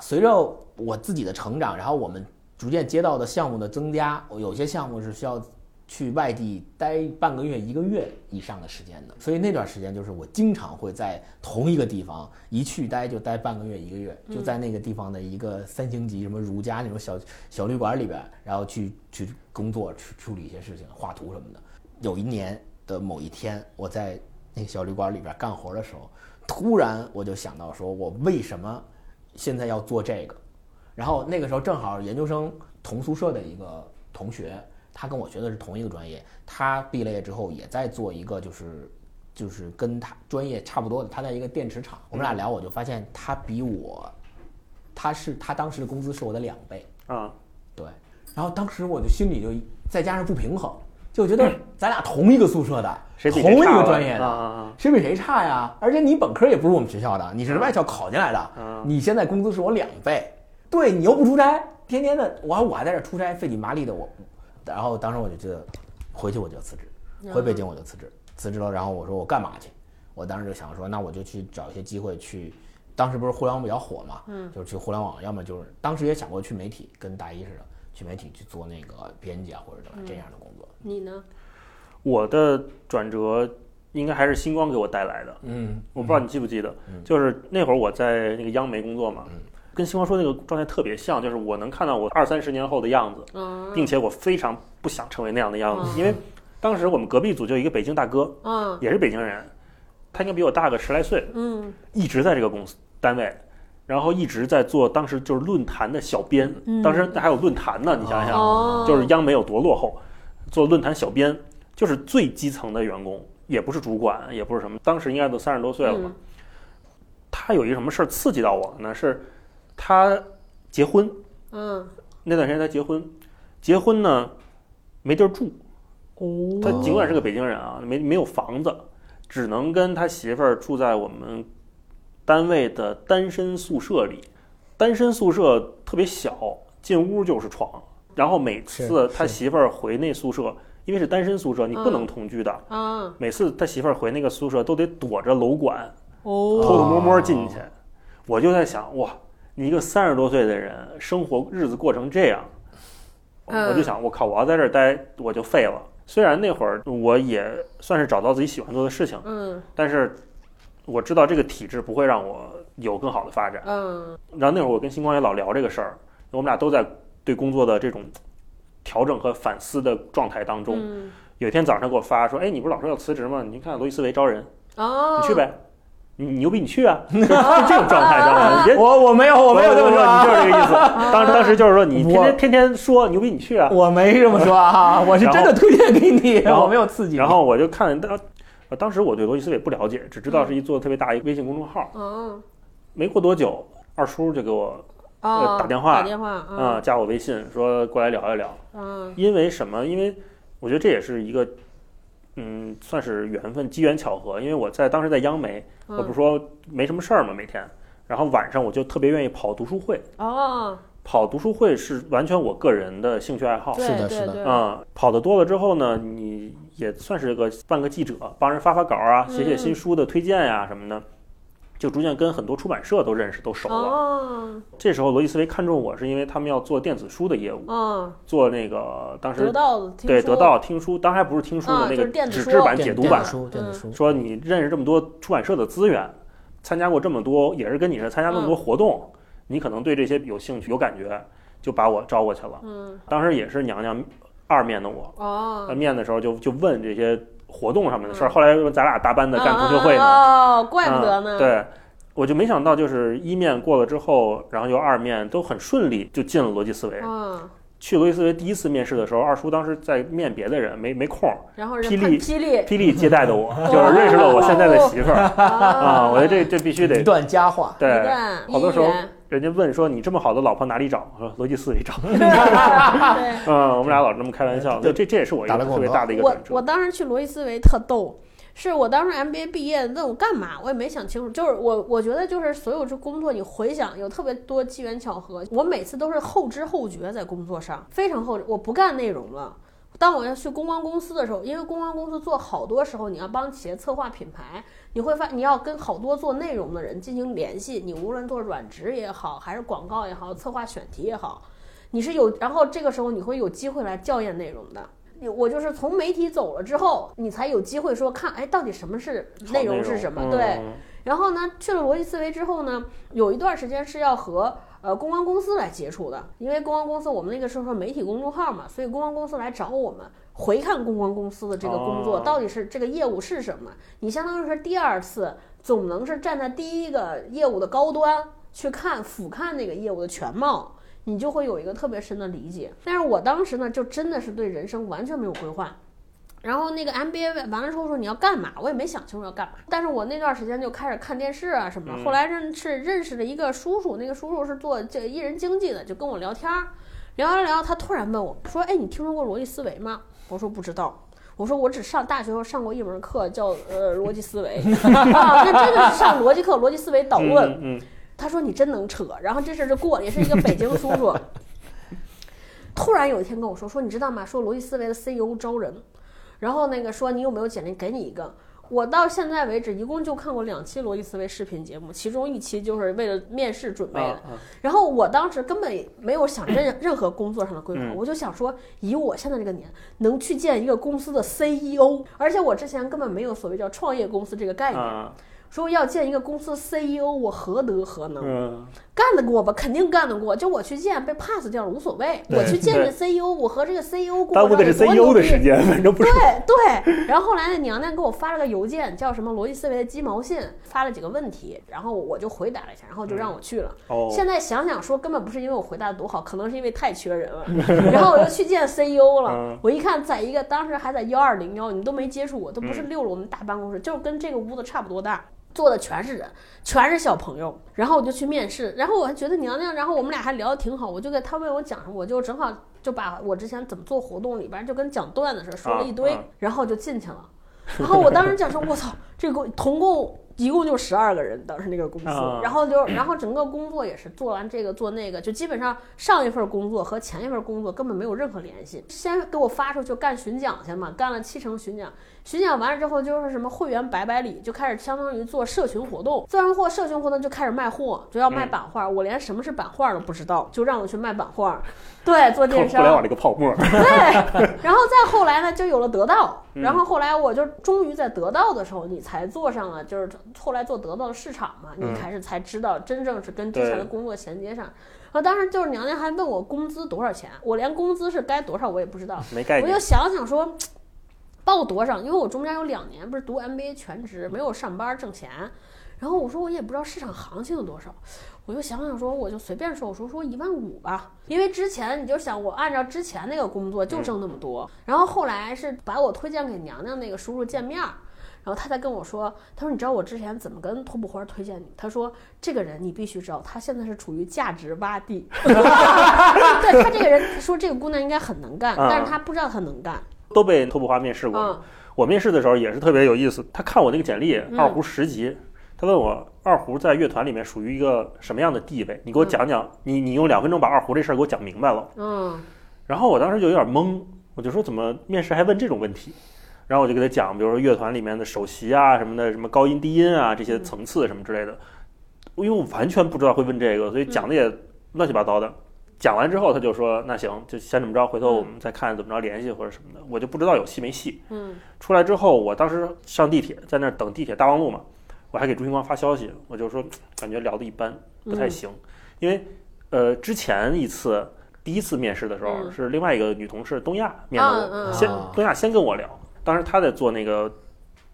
随着我自己的成长，然后我们逐渐接到的项目的增加，有些项目是需要去外地待半个月、一个月以上的时间的，所以那段时间就是我经常会在同一个地方一去待就待半个月、一个月，就在那个地方的一个三星级什么如家那种小小旅馆里边，然后去去工作、去处理一些事情、画图什么的。有一年的某一天，我在那个小旅馆里边干活的时候，突然我就想到，说我为什么现在要做这个？然后那个时候正好研究生同宿舍的一个同学，他跟我学的是同一个专业，他毕了业之后也在做一个就是就是跟他专业差不多的，他在一个电池厂，我们俩聊，我就发现他比我，他是他当时的工资是我的两倍，啊，对，然后当时我就心里就再加上不平衡，就觉得咱俩同一个宿舍的，嗯谁同一个专业的，谁比谁差呀？而且你本科也不是我们学校的，你是外校考进来的，嗯你现在工资是我两倍，对你又不出差，天天的我还我还在这出差，费劲麻利的我，然后当时我就觉得回去我就辞职，回北京我就辞职，辞职了，然后我说我干嘛去？我当时就想说，那我就去找一些机会去。当时不是互联网比较火嘛，嗯，就是去互联网，要么就是当时也想过去媒体，跟大一似的，去媒体去做那个编辑啊或者怎么这样的工作。你呢？我的转折应该还是星光给我带来的。嗯，我不知道你记不记得，就是那会儿我在那个央媒工作嘛，跟星光说那个状态特别像，就是我能看到我二三十年后的样子，嗯并且我非常不想成为那样的样子，嗯因为当时我们隔壁组就一个北京大哥，嗯也是北京人，他应该比我大个十来岁，嗯。一直在这个公司单位。然后一直在做，当时就是论坛的小编，嗯。当时还有论坛呢，你想想，哦，就是央媒有多落后，做论坛小编就是最基层的员工，也不是主管，也不是什么，当时应该都三十多岁了他有一个什么事儿刺激到我了呢？是他结婚嗯那段时间他结婚，结婚呢没地儿住，哦他尽管是个北京人啊，没没有房子，只能跟他媳妇儿住在我们单位的单身宿舍里。单身宿舍特别小，进屋就是床。然后每次他媳妇儿回那宿舍，因为是单身宿舍，你不能同居的。啊每次他媳妇儿回那个宿舍都得躲着楼管，哦偷偷摸摸进去。我就在想，哇，你一个三十多岁的人，生活日子过成这样，嗯我就想，我靠，我要在这儿待，我就废了。虽然那会儿我也算是找到自己喜欢做的事情，嗯但是我知道这个体制不会让我有更好的发展。嗯然后那会儿我跟星光也老聊这个事儿，我们俩都在对工作的这种调整和反思的状态当中。嗯有一天早上给我发说：“哎，你不是老说要辞职吗？你看罗伊斯维招人，哦，你去呗，你你牛逼你去啊！(laughs) ”就这种状态，知道吗？别我我没有我没有这么说啊，你就是这个意思。(laughs) 当时当时就是说你天天天天说牛逼你去啊，我没这么说啊，(laughs) 我是真的推荐给你，然后我没有刺激。然后我就看当呃当时我对罗伊思维不了解，只知道是一做的特别大一个微信公众号。嗯没过多久，二叔就给我哦打电话打电话啊、嗯加我微信说过来聊一聊。嗯因为什么？因为我觉得这也是一个，嗯，算是缘分、机缘巧合。因为我在当时在央媒，我不是嗯说没什么事儿嘛，每天，然后晚上我就特别愿意跑读书会。哦，跑读书会是完全我个人的兴趣爱好。对是的是的对对啊、跑的多了之后呢，你也算是个半个记者，帮人发发稿啊，写写新书的推荐呀、什么的，就逐渐跟很多出版社都认识、都熟了。哦这时候罗辑思维看中我是因为他们要做电子书的业务，哦，做那个当时得到听说对得到听书，当然还不是听书的啊那个纸质版、解读版电子，书，电子书，说你认识这么多出版社的资源，参加过这么多，也是跟你是参加那么多活动，你可能对这些有兴趣、有感觉，就把我招过去了。嗯当时也是娘娘二面的我，哦呃，面的时候就就问这些活动上面的事儿。嗯后来咱俩搭班的干同学会呢，哦，怪不得呢。嗯对。我就没想到，就是一面过了之后，然后又二面都很顺利，就进了逻辑思维。嗯，去逻辑思维第一次面试的时候，二叔当时在面别的人，没没空，然后人霹雳霹雳霹雳接待的我，就是认识了我现在的媳妇儿啊。啊我觉得这这必须得一段佳话。对。好多时候人家问说你这么好的老婆哪里找？我说逻辑思维找。(laughs) 对。嗯，我们俩老这么开玩笑，对这这也是我一个特别大的一个转折。我当时去罗辑思维特逗，是我当时 MBA 毕业，问我干嘛，我也没想清楚。就是我我觉得就是所有这工作，你回想有特别多机缘巧合，我每次都是后知后觉在工作上，非常后知，我不干内容了。当我要去公关公司的时候，因为公关公司做好多时候你要帮企业策划品牌，你会发你要跟好多做内容的人进行联系，你无论做软职也好，还是广告也好，策划选题也好，你是有，然后这个时候你会有机会来校验内容的。你我就是从媒体走了之后，你才有机会说看，哎，到底什么是内容是什么？嗯对。然后呢，去了逻辑思维之后呢，有一段时间是要和呃公关公司来接触的，因为公关公司我们那个时候媒体公众号嘛，所以公关公司来找我们回看公关公司的这个工作、哦到底是这个业务是什么。你相当于是第二次，总能是站在第一个业务的高端去看俯瞰那个业务的全貌。你就会有一个特别深的理解，但是我当时呢，就真的是对人生完全没有规划，然后那个 MBA 完了之后说你要干嘛，我也没想清楚要干嘛。但是我那段时间就开始看电视啊什么。嗯后来认识认识了一个叔叔，那个叔叔是做这个艺人经济的，就跟我聊天儿，聊着聊，他突然问我说：“哎，你听说过逻辑思维吗？”我说不知道。我说我只上大学时候上过一门课叫呃逻辑思维 (laughs) 啊，那真的是上逻辑课，逻辑思维导论。嗯嗯他说你真能扯，然后这事儿就过了，也是一个北京叔叔。(laughs) 突然有一天跟我说说你知道吗？说逻辑思维的 CEO 招人，然后那个说你有没有简历，给你一个。我到现在为止一共就看过两期罗辑思维视频节目，其中一期就是为了面试准备的。然后我当时根本没有想任 (coughs) 任何工作上的规划，嗯我就想说，以我现在这个年，能去见一个公司的 CEO，而且我之前根本没有所谓叫创业公司这个概念，啊说要见一个公司 CEO，我何德何能？嗯干得过吧？肯定干得过。就我去见被 pass 掉了无所谓，我去见这 CEO，我和这个 CEO 过耽误的是 CEO 的时间，反正不是。对对，然后后来那娘娘给我发了个邮件，叫什么逻辑思维的鸡毛信，发了几个问题，然后我就回答了一下，然后就让我去了。哦，现在想想说，根本不是因为我回答的多好，可能是因为太缺人了。(laughs) 然后我就去见 CEO 了嗯，我一看，在一个当时还在幺二零幺，你都没接触过，都不是嗯六楼那大办公室，就是跟这个屋子差不多大。坐的全是人，全是小朋友，然后我就去面试，然后我还觉得娘娘，然后我们俩还聊得挺好，我就给他问我讲什么，我就正好就把我之前怎么做活动里边就跟讲段子似的说了一堆，啊啊然后就进去了。然后我当时讲说，我操，这个总共一共就十二个人，当时那个公司，啊然后就然后整个工作也是做完这个做那个，就基本上上一份工作和前一份工作根本没有任何联系。先给我发出去干巡讲去嘛，干了七成巡讲，巡讲完了之后就是什么会员百百里，就开始相当于做社群活动，做完货社群活动就开始卖货，就要卖嗯版画，我连什么是版画都不知道，就让我去卖版画，对，(laughs) 做电商。互联网这个泡沫。对，(laughs) 然后再后来呢，就有了得到，嗯然后后来我就终于在得到的时候，你才做上了，就是后来做得到的市场嘛，你嗯开始才知道真正是跟之前的工作衔接上。然后当时就是娘娘还问我工资多少钱，我连工资是该多少我也不知道，没概念我就。想想说。报多少？因为我中间有两年不是读 MBA 全职，没有上班挣钱，然后我说我也不知道市场行情有多少，我就想想说，我就随便说，我说说一万五吧，因为之前你就想我按照之前那个工作就挣那么多，然后后来是把我推荐给娘娘那个叔叔见面儿。然后他才跟我说，他说你知道我之前怎么跟托布花推荐你？他说这个人你必须知道，他现在是处于价值洼地。(laughs) 对他这个人说这个姑娘应该很能干，但是他不知道她能干。都被托布花面试过。嗯我面试的时候也是特别有意思，他看我那个简历，嗯二胡十级，他问我二胡在乐团里面属于一个什么样的地位？你给我讲讲，你你用两分钟把二胡这事儿给我讲明白了。嗯然后我当时就有点懵，我就说怎么面试还问这种问题？然后我就给他讲，比如说乐团里面的首席啊什么的，什么高音低音啊这些层次什么之类的，因为我完全不知道会问这个，所以讲的也乱七八糟的。讲完之后，他就说：“那行，就先这么着，回头我们再看怎么着联系或者什么的。”我就不知道有戏没戏。嗯出来之后，我当时上地铁，在那儿等地铁大望路嘛，我还给朱星光发消息，我就说感觉聊的一般，不太行，因为呃之前一次第一次面试的时候、嗯是另外一个女同事东亚面的我，先啊东亚先跟我聊，当时她在做那个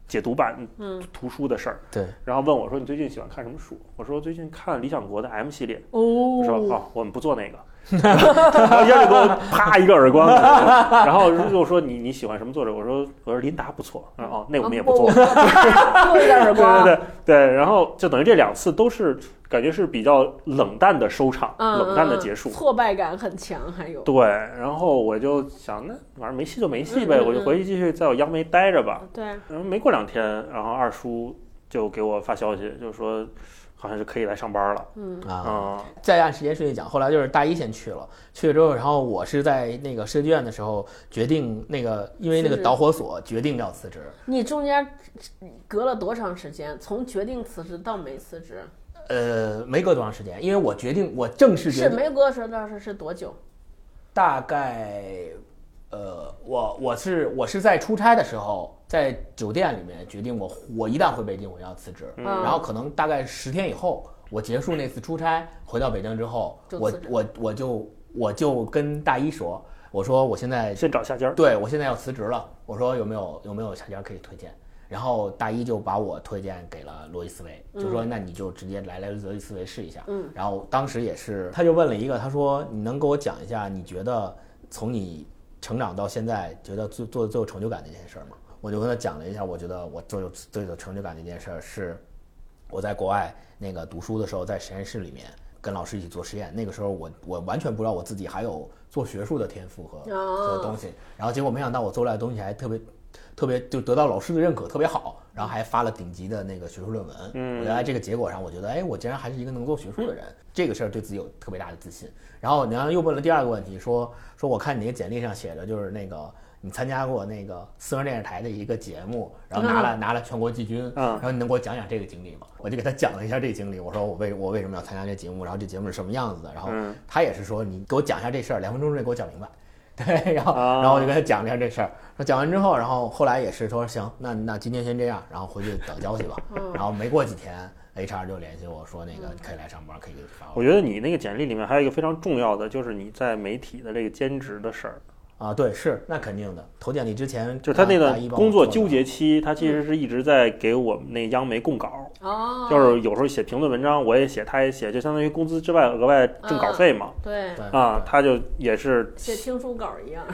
解读版嗯图书的事儿，对，然后问我说你最近喜欢看什么书？我说最近看理想国的 M 系列，哦，我说哦我们不做那个。然后一下就给我啪一个耳光，然后又说你你喜欢什么作者？我说我说琳达不错，然后哦那我们也不做，做一个耳对光，(laughs) 对对对，然后就等于这两次都是感觉是比较冷淡的收场，嗯冷淡的嗯结束。挫败感很强，还有对，然后我就想，那反正没戏就没戏呗，嗯嗯我就回去继续在我央媒待着吧。对，然后没过两天，然后二叔就给我发消息，就说好像是可以来上班了。嗯啊，嗯，再按时间顺序讲，后来就是大一先去了，去了之后，然后我是在那个设计院的时候决定那个，因为那个导火索决定要辞职。你中间隔了多长时间？从决定辞职到没辞职，呃，没隔多长时间，因为我决定，我正式决定，是没隔时间是是多久？大概，呃，我我是我是在出差的时候，在酒店里面决定我我一旦回北京我要辞职，嗯然后可能大概十天以后，我结束那次出差回到北京之后，我我我就我就跟大一说，我说我现在先找下家。对我现在要辞职了，我说有没有有没有下家可以推荐？然后大一就把我推荐给了罗辑思维，就说那你就直接来来罗辑思维试一下。嗯，然后当时也是，他就问了一个，他说你能给我讲一下，你觉得从你成长到现在，觉得做做最有成就感的一件事儿嘛。我就跟他讲了一下，我觉得我最有最有成就感的一件事儿是，我在国外那个读书的时候，在实验室里面跟老师一起做实验。那个时候我我完全不知道我自己还有做学术的天赋和哦和东西，然后结果没想到我做出来的东西还特别特别就得到老师的认可，特别好，然后还发了顶级的那个学术论文。嗯我觉得这个结果上，我觉得哎，我竟然还是一个能做学术的人，这个事儿对自己有特别大的自信。然后你刚又问了第二个问题，说说我看你那个简历上写的就是那个你参加过那个四川电视台的一个节目，然后拿了拿了全国季军，嗯。然后你能给我讲讲这个经历吗？我就给他讲了一下这个经历，我说我为我为什么要参加这节目，然后这节目是什么样子的，然后嗯。他也是说你给我讲一下这事儿，两分钟之内给我讲明白。(laughs) 对，然后啊。然后我就跟他讲了一下这事儿，说讲完之后，然后后来也是说行，那那今天先这样，然后回去等消息吧。然后没过几天，HR 就联系我说那个可以来上班，可以给你发我觉得你那个简历里面还有一个非常重要的，就是你在媒体的这个兼职的事儿，啊，对，是那肯定的。投简历之前，就是他那个大一帮我做的工作纠结期，他其实是一直在给我们那央媒供稿，哦，就是有时候写评论文章，我也写，他也写，就相当于工资之外额外挣稿费嘛。对，对啊，他就也是写听书稿一样。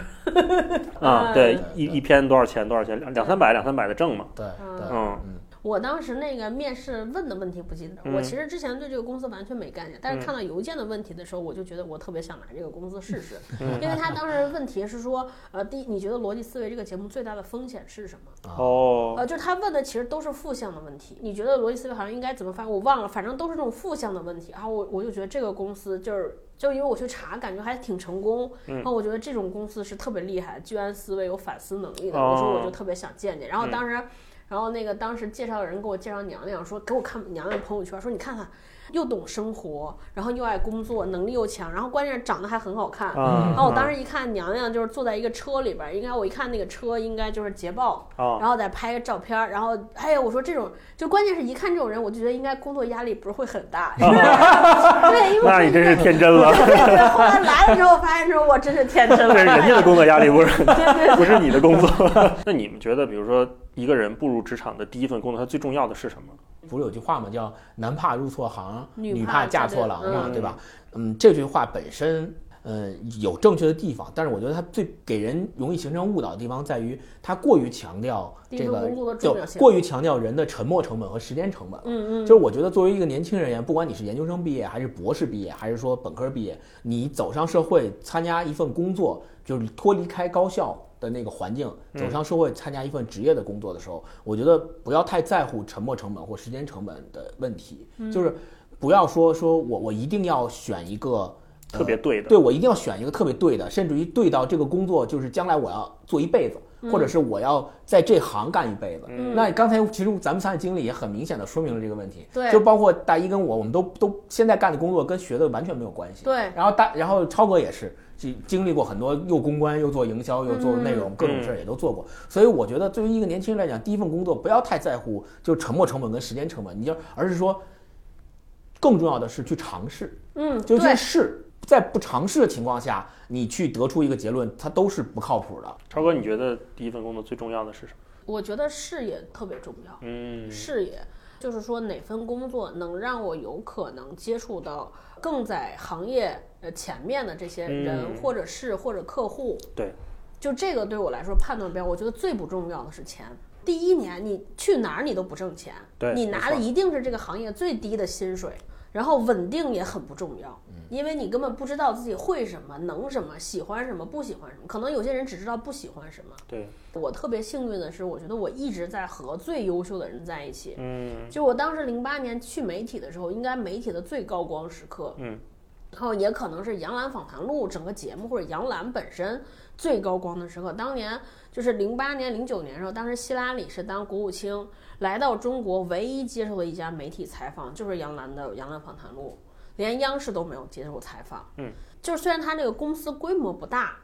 啊，(laughs) 对对，对一一篇多少钱？多少钱？两两三百，两三百的挣嘛。对对，嗯嗯我当时那个面试问的问题不记得，嗯我其实之前对这个公司完全没概念，但是嗯看到邮件的问题的时候，我就觉得我特别想来这个公司试试，嗯因为他当时问题是说，呃，第一，你觉得逻辑思维这个节目最大的风险是什么？啊，哦，呃，就是他问的其实都是负向的问题，你觉得逻辑思维好像应该怎么发？我忘了，反正都是这种负向的问题。然后我我就觉得这个公司就是，就因为我去查，感觉还挺成功。嗯然后我觉得这种公司是特别厉害，居安思危，有反思能力的。哦我说我就特别想见见。然后嗯当时，然后那个当时介绍的人给我介绍娘娘，说给我看娘娘朋友圈，说你看看，又懂生活，然后又爱工作，能力又强，然后关键是长得还很好看。啊，然后我当时一看娘娘就是坐在一个车里边，应该我一看那个车应该就是捷豹，啊，然后再拍个照片，然后哎呀，我说这种就关键是一看这种人，我就觉得应该工作压力不是会很大，对，因为那你真是天真了，对对对，后来来了之后发现之后，我真是天真了，这是人家的工作压力，不是不是你的工作。(laughs) 那你们觉得，比如说一个人步入职场的第一份工作，他最重要的是什么？不是有句话吗？叫“男怕入错行，女女怕嫁嫁错郎”嘛，嗯对吧？嗯，这句话本身，呃，有正确的地方，但是我觉得它最给人容易形成误导的地方在于，它过于强调这个就过于强调人的沉没成本和时间成本。嗯嗯，就是我觉得作为一个年轻人而言，不管你是研究生毕业，还是博士毕业，还是说本科毕业，你走上社会参加一份工作，就是脱离开高校的那个环境，嗯走上社会参加一份职业的工作的时候，我觉得不要太在乎沉没成本或时间成本的问题，嗯就是不要说说我我一定要选一个。特别对的，对我一定要选一个特别对的，甚至于对到这个工作就是将来我要做一辈子，或者是我要在这行干一辈子。嗯那刚才其实咱们仨的经历也很明显的说明了这个问题，对就包括大一跟我，我们都都现在干的工作跟学的完全没有关系。对，然后大，然后超哥也是经经历过很多，又公关又做营销又做内容，各种事儿也都做过。所以我觉得，对于一个年轻人来讲，第一份工作不要太在乎就沉没成本跟时间成本，你就而是说，更重要的是去尝试，嗯，就对去试。在不尝试的情况下，你去得出一个结论，它都是不靠谱的。超哥，你觉得第一份工作最重要的是什么？我觉得视野特别重要。嗯，视野，就是说哪份工作能让我有可能接触到更在行业呃前面的这些人，嗯或者是或者客户。对，就这个对我来说判断标，我觉得最不重要的是钱。第一年你去哪儿你都不挣钱，对你拿的一定是这个行业最低的薪水，然后稳定也很不重要，因为你根本不知道自己会什么、能什么、喜欢什么、不喜欢什么。可能有些人只知道不喜欢什么。对，我特别幸运的是，我觉得我一直在和最优秀的人在一起。嗯就我当时零八年去媒体的时候，应该媒体的最高光时刻，嗯，然后也可能是《杨澜访谈录》整个节目或者杨澜本身最高光的时刻。当年就是零八年、零九年的时候，当时希拉里是当国务卿来到中国，唯一接受的一家媒体采访就是杨澜的《杨澜访谈录》，连央视都没有接受采访。嗯，就是虽然他这个公司规模不大。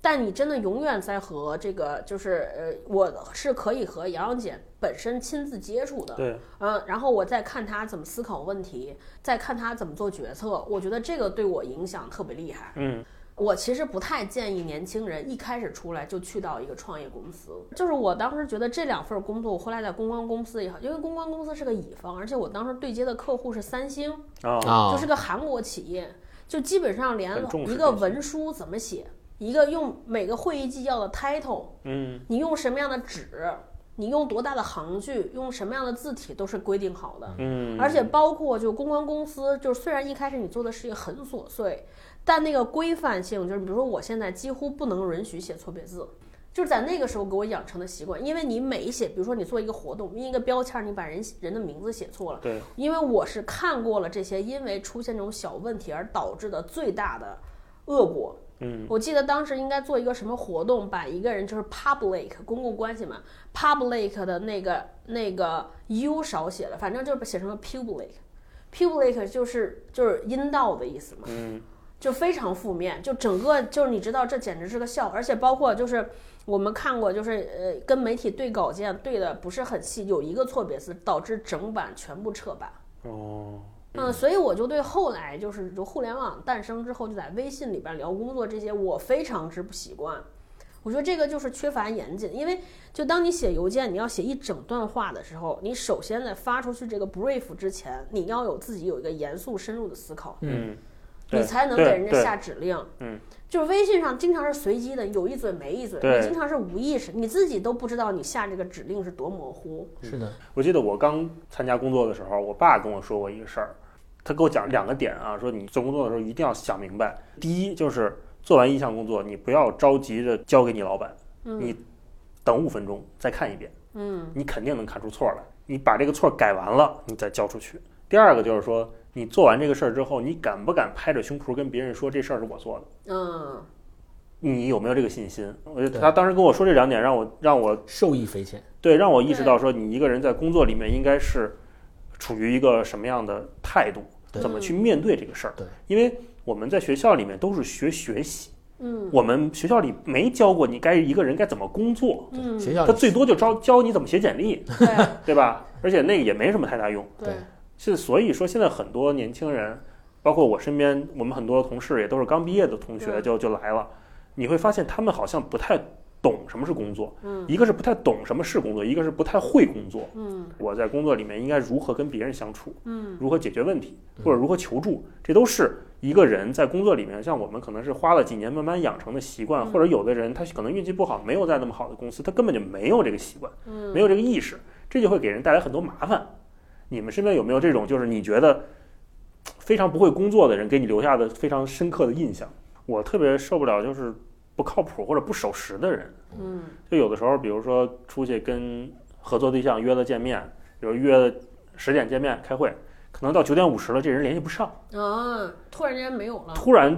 但你真的永远在和这个，就是呃，我是可以和杨洋姐本身亲自接触的，对，嗯，然后我再看她怎么思考问题，再看她怎么做决策，我觉得这个对我影响特别厉害。嗯。我其实不太建议年轻人一开始出来就去到一个创业公司，就是我当时觉得这两份工作，我后来在公关公司也好，因为公关公司是个乙方，而且我当时对接的客户是三星，啊，啊，就是个韩国企业，就基本上连一个文书怎么写，一个用每个会议纪要的 title，嗯你用什么样的纸，你用多大的行距，用什么样的字体都是规定好的。嗯，而且包括就公关公司，就是虽然一开始你做的事情很琐碎，但那个规范性，就是比如说我现在几乎不能允许写错别字，就是在那个时候给我养成的习惯。因为你每一写，比如说你做一个活动，印一个标签，你把人人的名字写错了，对，因为我是看过了这些因为出现这种小问题而导致的最大的恶果。嗯。我记得当时应该做一个什么活动，把一个人就是 public 公共关系嘛，public 的那个那个 u 少写了，反正就是写成了 public，public 就是就是阴道的意思嘛，嗯。就非常负面，就整个就是你知道这简直是个笑，而且包括就是我们看过，就是呃跟媒体对稿件对的不是很细，有一个错别字导致整版全部撤版。哦，嗯，所以我就对后来就是就互联网诞生之后，就在微信里边聊工作这些，我非常之不习惯。我觉得这个就是缺乏严谨，因为就当你写邮件，你要写一整段话的时候，你首先在发出去这个 brief 之前，你要有自己有一个严肃深入的思考，嗯，你才能给人家下指令。嗯，就是微信上经常是随机的，有一嘴没一嘴，对你经常是无意识，你自己都不知道你下这个指令是多模糊。是的，我记得我刚参加工作的时候，我爸跟我说过一个事儿，他给我讲两个点啊，说你做工作的时候一定要想明白。第一就是做完一项工作，你不要着急着交给你老板，你等五分钟再看一遍，嗯你肯定能看出错来。你把这个错改完了，你再交出去。第二个就是说，你做完这个事儿之后，你敢不敢拍着胸脯跟别人说这事儿是我做的？嗯，你有没有这个信心？我觉得他当时跟我说这两点，让我让我受益匪浅。对，让我意识到说，你一个人在工作里面应该是处于一个什么样的态度，对怎么去面对这个事儿。对，因为我们在学校里面都是学学习，嗯。我们学校里没教过你该一个人该怎么工作，嗯，学校他最多就教教你怎么写简历，(laughs) 对。对吧？而且那个也没什么太大用。对，是所以说，现在很多年轻人，包括我身边，我们很多同事也都是刚毕业的同学就就来了，你会发现他们好像不太懂什么是工作，嗯一个是不太懂什么是工作，一个是不太会工作。嗯我在工作里面应该如何跟别人相处，嗯如何解决问题，或者如何求助，这都是一个人在工作里面，像我们可能是花了几年慢慢养成的习惯，嗯或者有的人他可能运气不好，没有在那么好的公司，他根本就没有这个习惯，嗯，没有这个意识，这就会给人带来很多麻烦。你们身边有没有这种，就是你觉得非常不会工作的人给你留下的非常深刻的印象？我特别受不了就是不靠谱或者不守时的人。嗯就有的时候，比如说出去跟合作对象约了见面，比如约了十点见面开会，可能到九点五十了，这人联系不上，啊，突然间没有了，突然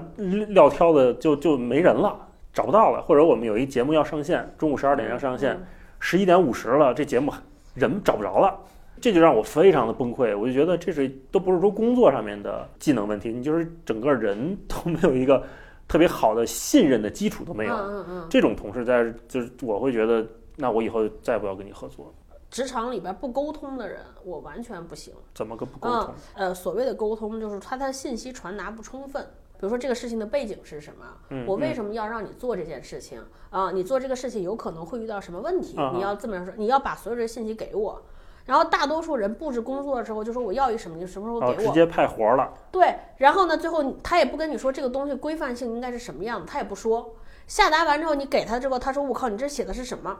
撂挑子就就没人了，找不到了。或者我们有一节目要上线，中午十二点要上线，嗯十一点五十了，这节目人找不着了。这就让我非常的崩溃，我就觉得这是都不是说工作上面的技能问题，你就是整个人都没有一个特别好的信任的基础都没有。嗯嗯嗯，这种同事在就是我会觉得，那我以后再也不要跟你合作，职场里边不沟通的人，我完全不行。怎么个不沟嗯通？，呃，所谓的沟通就是他的信息传达不充分。比如说这个事情的背景是什么？嗯我为什么要让你做这件事情啊、你做这个事情有可能会遇到什么问题？啊你要这么样说，你要把所有的信息给我。然后大多数人布置工作的时候就说我要一什么，你什么时候哦，给我。直接派活了，对，然后呢，最后他也不跟你说这个东西规范性应该是什么样的，他也不说。下达完之后，你给他之后，他说：“我靠，你这写的是什么？”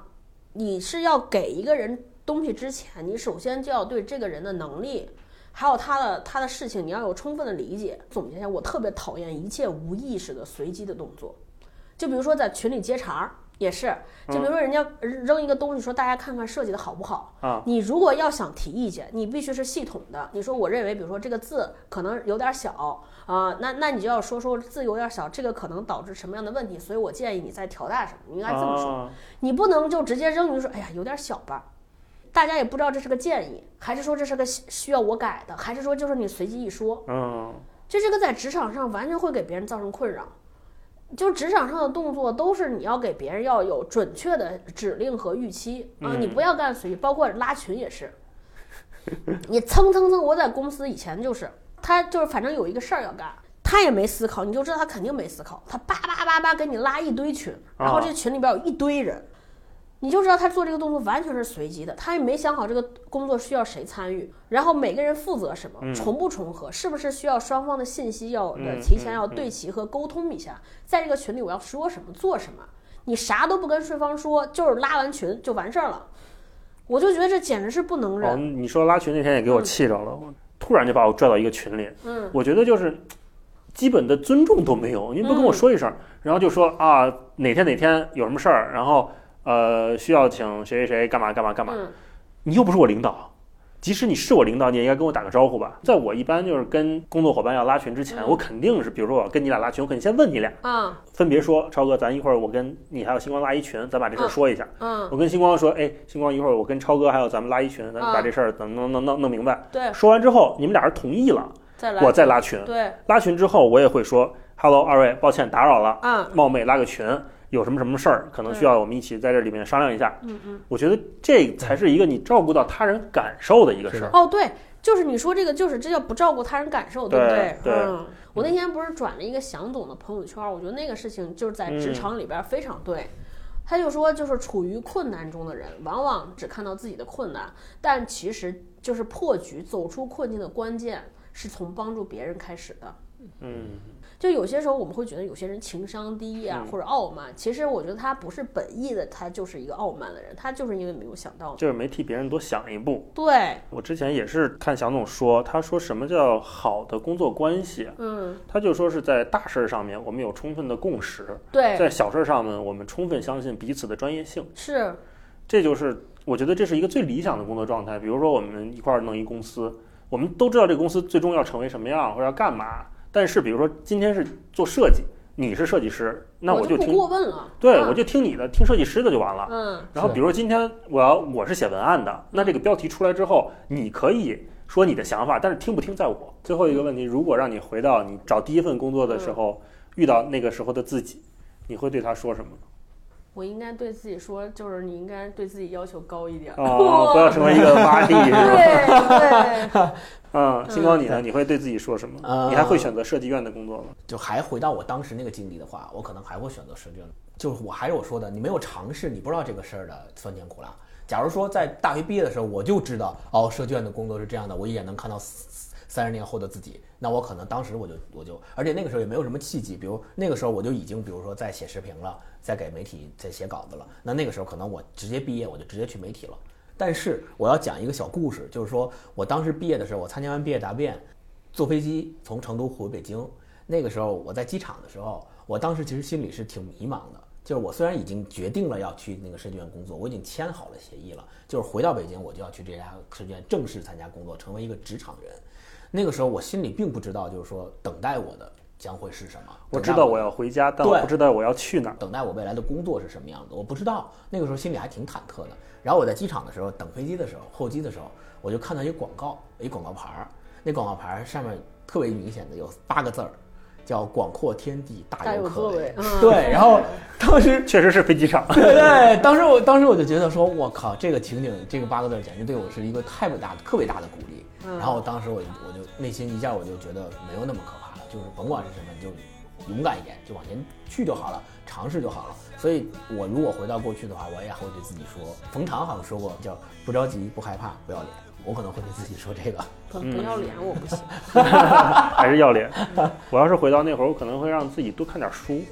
你是要给一个人东西之前，你首先就要对这个人的能力，还有他的他的事情，你要有充分的理解。总结一下，我特别讨厌一切无意识的随机的动作，就比如说在群里接茬儿。也是，就比如说人家扔一个东西，说大家看看设计的好不好啊？你如果要想提意见，你必须是系统的。你说我认为，比如说这个字可能有点小啊、那那你就要说说字有点小，这个可能导致什么样的问题，所以我建议你再调大什么，你应该这么说。啊你不能就直接扔，你就说哎呀有点小吧，大家也不知道这是个建议，还是说这是个需需要我改的，还是说就是你随机一说，嗯，就这个在职场上完全会给别人造成困扰。就职场上的动作都是你要给别人要有准确的指令和预期啊，嗯你不要干随意，包括拉群也是。你蹭蹭蹭，我在公司以前就是，他就是反正有一个事儿要干，他也没思考，你就知道他肯定没思考，他叭叭叭叭给你拉一堆群，然后这群里边有一堆人，你就知道他做这个动作完全是随机的，他也没想好这个工作需要谁参与，然后每个人负责什么，嗯重不重合，是不是需要双方的信息要提前要对齐和沟通一下，在这个群里我要说什么做什么，你啥都不跟对方说，就是拉完群就完事儿了，我就觉得这简直是不能哦，忍，你说拉群那天也给我气着了，我突然就把我拽到一个群里，嗯我觉得就是基本的尊重都没有，你不跟我说一声，然后就说啊哪天哪天有什么事儿，然后呃需要请谁谁谁干嘛干嘛干嘛，嗯。你又不是我领导。即使你是我领导，你也应该跟我打个招呼吧。在我一般就是跟工作伙伴要拉群之前，嗯。我肯定是，比如说我要跟你俩拉群，我肯定先问你俩，嗯。分别说，超哥，咱一会儿我跟你还有星光拉一群，咱把这事儿说一下。嗯，我跟星光说，哎，星光一会儿我跟超哥还有咱们拉一群，咱们把嗯这事儿能能能弄弄明白。对，说完之后，你们俩人同意了，再来，我再拉群。对，拉群之后，我也会说，Hello，二位，抱歉打扰了，嗯。冒昧拉个群，有什么什么事儿，可能需要我们一起在这里面商量一下。嗯嗯。我觉得这才是一个你照顾到他人感受的一个事儿。哦，对，就是你说这个，就是这叫不照顾他人感受，对不对对嗯，我那天不是转了一个祥总的朋友圈，我觉得那个事情就是在职嗯场里边非常对。他就说，就是处于困难中的人，往往只看到自己的困难，但其实就是破局、走出困境的关键是从帮助别人开始的。嗯，就有些时候我们会觉得有些人情商低啊，嗯或者傲慢，其实我觉得他不是本意的，他就是一个傲慢的人，他就是因为没有想到。就是没替别人多想一步。对，我之前也是看祥总说，他说什么叫好的工作关系啊？嗯，他就说是在大事儿上面我们有充分的共识，对，在小事儿上面我们充分相信彼此的专业性。是，这就是我觉得这是一个最理想的工作状态。比如说我们一块儿弄一公司，我们都知道这个公司最终要成为什么样或者要干嘛，但是比如说今天是做设计，你是设计师，那我就听，过问了。对嗯我就听你的，听设计师的就完了。嗯然后比如说今天我要我是写文案的，那这个标题出来之后，你可以说你的想法，但是听不听在我。最后一个问题，如果让你回到你找第一份工作的时候，遇到那个时候的自己，你会对他说什么？我应该对自己说，就是你应该对自己要求高一点。哦，不要成为一个洼地，是吧？对对，(laughs) 嗯，星光你呢？你会对自己说什么？呃你还会选择设计院的工作吗？就还回到我当时那个经历的话，我可能还会选择设计院。就是我还是我说的，你没有尝试，你不知道这个事儿的酸甜苦辣。假如说在大学毕业的时候，我就知道哦，设计院的工作是这样的，我一眼能看到三十年后的自己，那我可能当时我就我就，而且那个时候也没有什么契机，比如那个时候我就已经，比如说在写时评了，在给媒体在写稿子了，那那个时候可能我直接毕业，我就直接去媒体了。但是我要讲一个小故事，就是说我当时毕业的时候，我参加完毕业答辩，坐飞机从成都回北京。那个时候我在机场的时候，我当时其实心里是挺迷茫的。就是我虽然已经决定了要去那个设计院工作，我已经签好了协议了，就是回到北京我就要去这家设计院正式参加工作，成为一个职场人。那个时候我心里并不知道，就是说等待我的将会是什么。我知道我要回家，但我不知道我要去哪儿。等待我未来的工作是什么样子，我不知道。那个时候心里还挺忐忑的。然后我在机场的时候等飞机的时候，候机的时候，我就看到一个广告，一广告牌儿，那广告牌儿上面特别明显的有八个字儿，叫“广阔天地大大有有可为”。。嗯对，然后当时确实是飞机场。对对，当时我当时我就觉得说，我靠，这个情景，这个八个字儿简直对我是一个太伟大的、特别大的鼓励。嗯然后当时我就我就内心一下我就觉得没有那么可怕了，就是甭管是什么，你就勇敢一点，就往前去就好了，尝试就好了。所以我如果回到过去的话，我也会对自己说，冯唐好像说过，叫不着急、不害怕、不要脸。我可能会对自己说这个。不不要脸，我不行。还是要脸。我要是回到那会儿，我可能会让自己多看点书。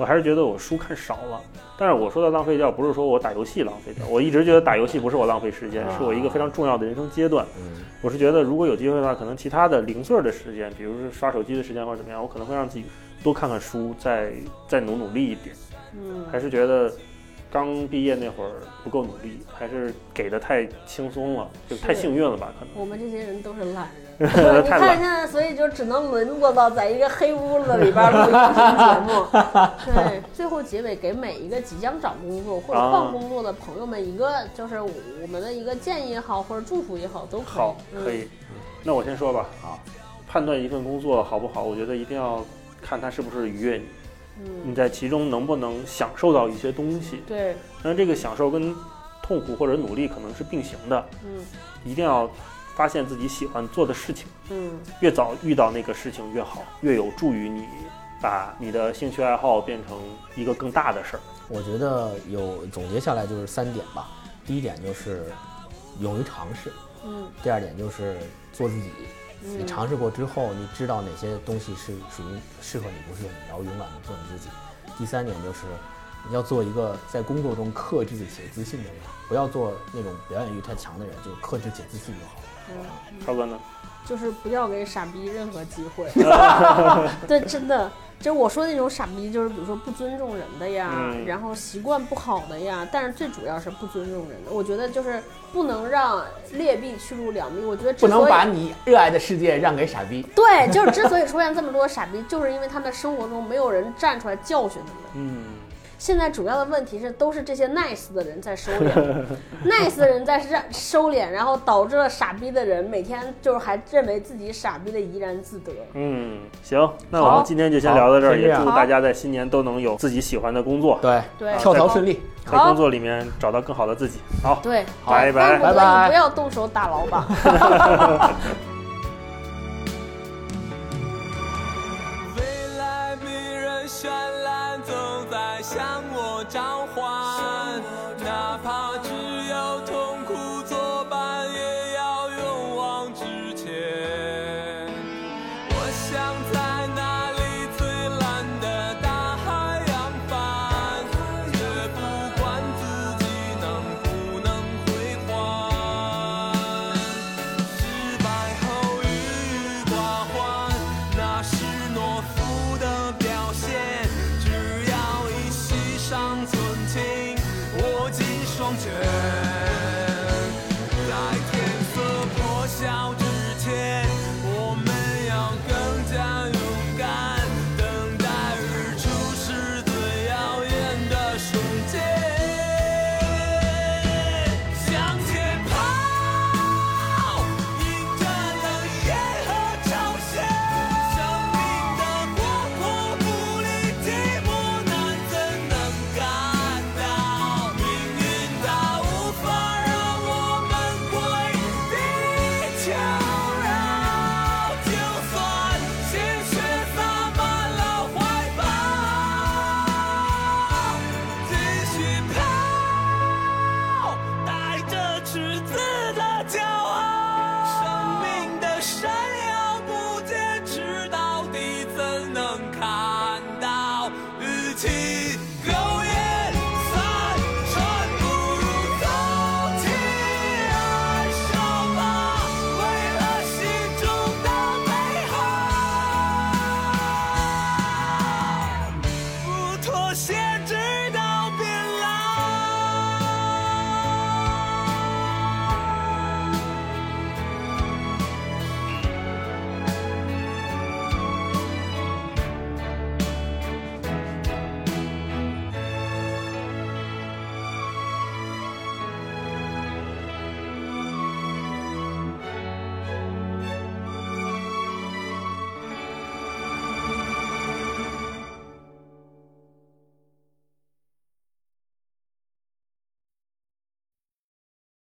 我还是觉得我书看少了。但是我说的浪费掉，不是说我打游戏浪费掉，我一直觉得打游戏不是我浪费时间，是我一个非常重要的人生阶段。嗯，我是觉得，如果有机会的话，可能其他的零碎的时间，比如说刷手机的时间或者怎么样，我可能会让自己多看看书，再再努努力一点。嗯，还是觉得刚毕业那会儿不够努力，还是给的太轻松了，就太幸运了吧？可能。我们这些人都是懒人。你 (laughs) 看现在，所以就只能沦落到在一个黑屋子里边录音 (laughs) 频节目。(laughs) 对，最后结尾给每一个即将找工作或者啊换工作的朋友们一个，就是我们的一个建议也好，或者祝福也好，都可以。好，可以。那我先说吧。好，判断一份工作好不好，我觉得一定要看它是不是愉悦你，嗯。你嗯，在其中能不能享受到一些东西。对，那这个享受跟痛苦或者努力可能是并行的，嗯一定要发现自己喜欢做的事情，嗯越早遇到那个事情越好，越有助于你把你的兴趣爱好变成一个更大的事儿。我觉得有总结下来就是三点吧。第一点就是勇于尝试，嗯第二点就是做自己。你嗯，尝试过之后，你知道哪些东西是属于适合你，不适合你，然后勇敢的做你自己。第三点就是你要做一个在工作中克制且自信的人，不要做那种表演欲太强的人，就克制且自信就好。嗯超哥呢？就是不要给傻逼任何机会。(laughs) 对，真的，就是我说那种傻逼，就是比如说不尊重人的呀，嗯然后习惯不好的呀，但是最主要是不尊重人的。我觉得就是不能让劣币驱逐良币。我觉得之不能把你热爱的世界让给傻逼。对，就是之所以出现这么多傻逼，就是因为他们生活中没有人站出来教训他们。嗯，现在主要的问题是，都是这些 nice 的人在收敛，(laughs) nice 的人在让收敛，然后导致了傻逼的人每天就是还认为自己傻逼的怡然自得。嗯，行，那我们今天就先聊到这儿，也祝大家在新年都能有自己喜欢的工作，对，对跳槽顺利。在工作里面找到更好的自己。好，对，拜拜拜拜不要动手打老板。在向我召唤。哪怕只